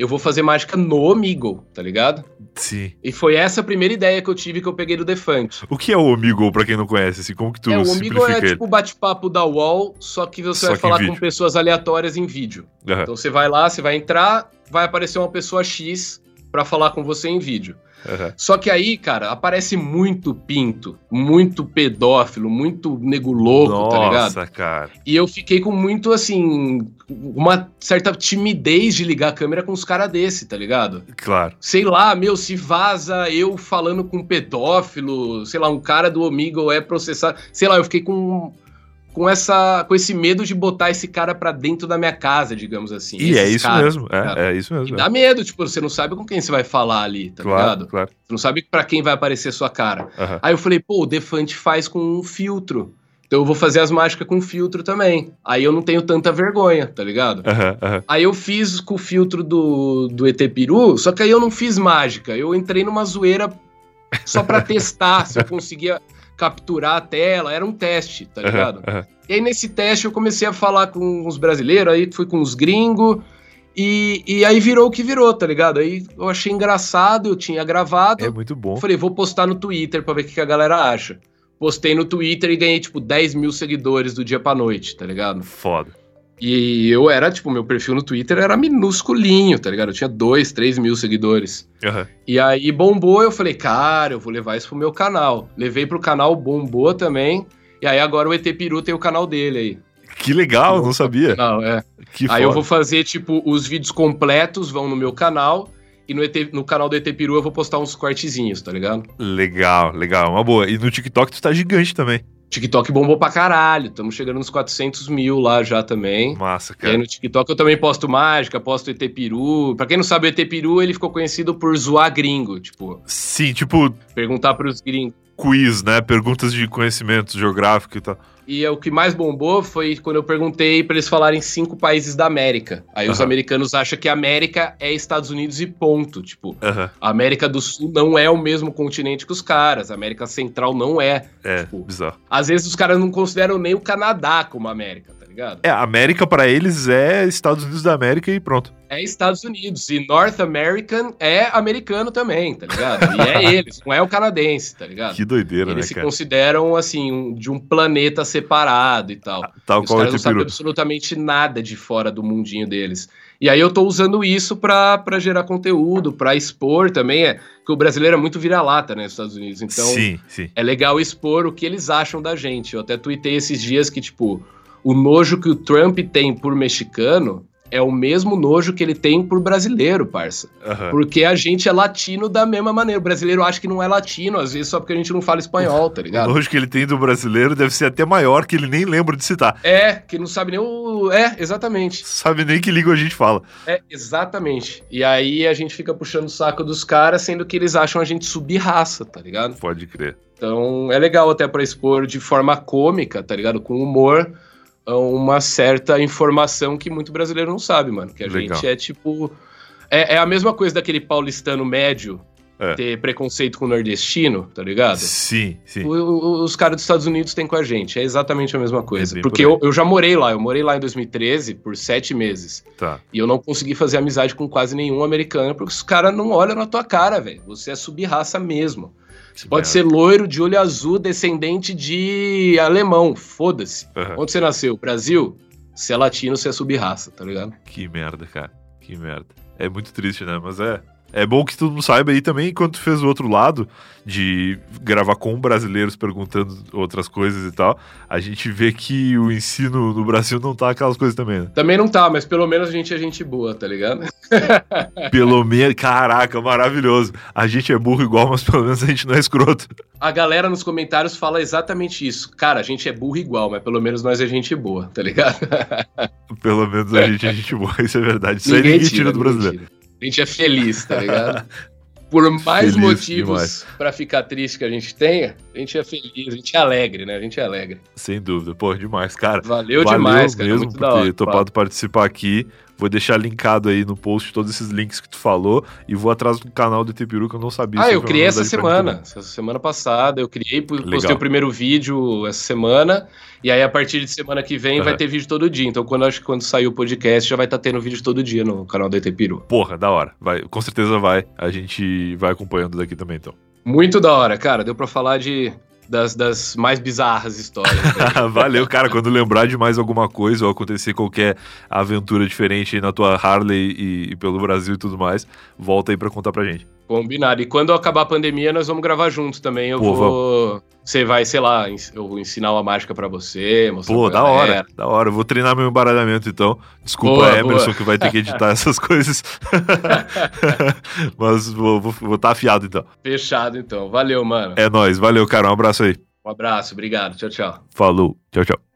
eu vou fazer mágica no Omegle, tá ligado? Sim. E foi essa a primeira ideia que eu tive que eu peguei do Defante. O que é o Omegle, pra quem não conhece? Assim, como que tu é, o Omegle é ele? tipo o bate-papo da UOL, só que você só vai falar com pessoas aleatórias em vídeo. Uhum. Então você vai lá, você vai entrar, vai aparecer uma pessoa X para falar com você em vídeo. Uhum. Só que aí, cara, aparece muito pinto, muito pedófilo, muito nego louco, Nossa, tá ligado? Nossa, cara. E eu fiquei com muito, assim, uma certa timidez de ligar a câmera com os caras desse, tá ligado? Claro. Sei lá, meu, se vaza eu falando com um pedófilo, sei lá, um cara do Omegle é processado. Sei lá, eu fiquei com com essa com esse medo de botar esse cara para dentro da minha casa, digamos assim. E é isso caras, mesmo, é, é, isso mesmo. E dá medo, tipo, você não sabe com quem você vai falar ali, tá claro, ligado? Claro. Você não sabe para quem vai aparecer sua cara. Uhum. Aí eu falei, pô, o Defante faz com um filtro. Então eu vou fazer as mágicas com filtro também. Aí eu não tenho tanta vergonha, tá ligado? Uhum, uhum. Aí eu fiz com o filtro do, do ET Peru, só que aí eu não fiz mágica. Eu entrei numa zoeira só pra testar se eu conseguia capturar a tela. Era um teste, tá ligado? Uhum, e aí nesse teste eu comecei a falar com os brasileiros, aí fui com os gringos. E, e aí virou o que virou, tá ligado? Aí eu achei engraçado, eu tinha gravado. É muito bom. Falei, vou postar no Twitter pra ver o que a galera acha. Postei no Twitter e ganhei, tipo, 10 mil seguidores do dia pra noite, tá ligado? Foda. E eu era, tipo, meu perfil no Twitter era minúsculinho, tá ligado? Eu tinha 2, 3 mil seguidores. Uhum. E aí bombou, eu falei, cara, eu vou levar isso pro meu canal. Levei pro canal, bombou também. E aí agora o ET Peru tem o canal dele aí. Que legal, não sabia. Não, é. Que aí foda. eu vou fazer, tipo, os vídeos completos vão no meu canal. E no, ET, no canal do ET Peru eu vou postar uns cortezinhos, tá ligado? Legal, legal. Uma boa. E no TikTok tu tá gigante também. TikTok bombou pra caralho. Estamos chegando nos 400 mil lá já também. Massa, cara. E aí no TikTok eu também posto mágica, posto ET Peru. Pra quem não sabe, o ET Peru ele ficou conhecido por zoar gringo, tipo. Sim, tipo. Perguntar pros gringos. Quiz, né? Perguntas de conhecimento geográfico e tal. E o que mais bombou foi quando eu perguntei para eles falarem cinco países da América. Aí uhum. os americanos acham que a América é Estados Unidos e ponto. Tipo, uhum. a América do Sul não é o mesmo continente que os caras. A América Central não é. É, tipo, bizarro. Às vezes os caras não consideram nem o Canadá como América, ligado? É, América para eles é Estados Unidos da América e pronto. É Estados Unidos. E North American é americano também, tá ligado? E é eles, não é o canadense, tá ligado? Que doideira, eles né, se cara? consideram, assim, um, de um planeta separado e tal. Tal os qual caras não sabem absolutamente nada de fora do mundinho deles. E aí eu tô usando isso pra, pra gerar conteúdo, pra expor também. É, que o brasileiro é muito vira-lata, né, nos Estados Unidos. Então, sim, sim. é legal expor o que eles acham da gente. Eu até tuitei esses dias que, tipo, o nojo que o Trump tem por mexicano é o mesmo nojo que ele tem por brasileiro, parça. Uhum. Porque a gente é latino da mesma maneira. O brasileiro acha que não é latino, às vezes só porque a gente não fala espanhol, tá ligado? O nojo que ele tem do brasileiro deve ser até maior que ele nem lembra de citar. É, que não sabe nem o. É, exatamente. Sabe nem que língua a gente fala. É, exatamente. E aí a gente fica puxando o saco dos caras, sendo que eles acham a gente subir raça, tá ligado? Pode crer. Então é legal até pra expor de forma cômica, tá ligado? Com humor uma certa informação que muito brasileiro não sabe, mano. Que a Legal. gente é tipo. É, é, a mesma coisa daquele paulistano médio É. ter preconceito com o nordestino, tá ligado? Sim, sim. O- o- os caras dos Estados Unidos têm com a gente. É exatamente a mesma coisa. bem Porque por eu, eu já morei lá. Eu morei lá em 2013 por sete meses. Tá. E eu não consegui fazer amizade com quase nenhum americano, porque os caras não olham na tua cara, velho. Você é subraça mesmo. Você pode ser loiro, de olho azul, descendente de alemão. Foda-se. Aham. Onde você nasceu? Brasil? Se é latino, você é subraça, tá ligado? Que merda, cara. Que merda. É muito triste, né? Mas é. É bom que todo mundo saiba aí também, enquanto tu fez o outro lado, de gravar com brasileiros perguntando outras coisas e tal, a gente vê que o ensino no Brasil não tá aquelas coisas também, né? Também não tá, mas pelo menos a gente é gente boa, tá ligado? Pelo menos, caraca, maravilhoso. A gente é burro igual, mas pelo menos a gente não é escroto. A galera nos comentários fala exatamente isso. Cara, a gente é burro igual, mas pelo menos nós é gente boa, tá ligado? Pelo menos a gente é gente boa, isso é verdade. Isso aí ninguém tira do ninguém brasileiro. tira. A gente é feliz, tá ligado? Por mais Feliz motivos pra ficar triste que a gente tenha, a gente é feliz, a gente é alegre, né? A gente é alegre. Sem dúvida. Pô, demais, cara. Valeu, demais, cara. mesmo Muito por ter topado participar aqui. Vou deixar linkado aí no post todos esses links que tu falou e vou atrás do canal do Peru que eu não sabia. Ah, eu criei essa semana. Essa semana passada eu criei, postei Legal. o primeiro vídeo essa semana. E aí, a partir de semana que vem, uhum. vai ter vídeo todo dia. Então, quando acho que quando sair o podcast, já vai estar tá tendo vídeo todo dia no canal do ET Peru. Porra, da hora. Vai, com certeza vai. A gente vai acompanhando daqui também, então. Muito da hora, cara. Deu pra falar de das, das mais bizarras histórias. Valeu, cara. Quando lembrar de mais alguma coisa ou acontecer qualquer aventura diferente na tua Harley e, e pelo Brasil e tudo mais, volta aí pra contar pra gente. Combinado. E quando acabar a pandemia, nós vamos gravar juntos também. Eu Pô, vou. Você vai, sei lá, eu vou ensinar uma mágica para você. Pô, da hora, da hora. Eu vou treinar meu embaralhamento então. Desculpa, boa, Emerson, boa. que vai ter que editar essas coisas. Mas vou estar vou, vou tá afiado então. Fechado então. Valeu, mano. É nóis. Valeu, cara. Um abraço aí. Um abraço. Obrigado. Tchau, tchau. Falou. Tchau, tchau.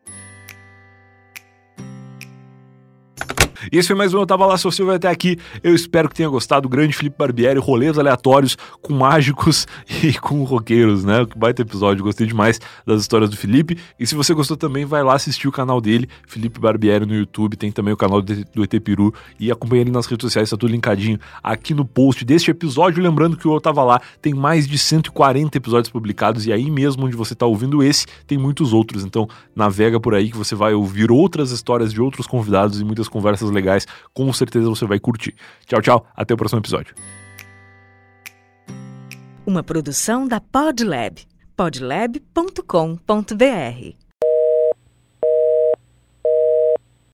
E esse foi mais um Eu Tava Lá, se você vai até aqui. Eu espero que tenha gostado. Grande Felipe Barbieri, rolês aleatórios com mágicos e com roqueiros, né? Que baita episódio, gostei demais das histórias do Felipe. E se você gostou também, vai lá assistir o canal dele, Felipe Barbieri no YouTube. Tem também o canal do ET Peru. E acompanha ele nas redes sociais, tá tudo linkadinho aqui no post deste episódio. Lembrando que o Eu Tava Lá tem mais de 140 episódios publicados. E aí mesmo onde você tá ouvindo esse, tem muitos outros. Então navega por aí que você vai ouvir outras histórias de outros convidados e muitas conversas legais, com certeza você vai curtir. Tchau, tchau, até o próximo episódio. Uma produção da Podlab, podlab.com.br.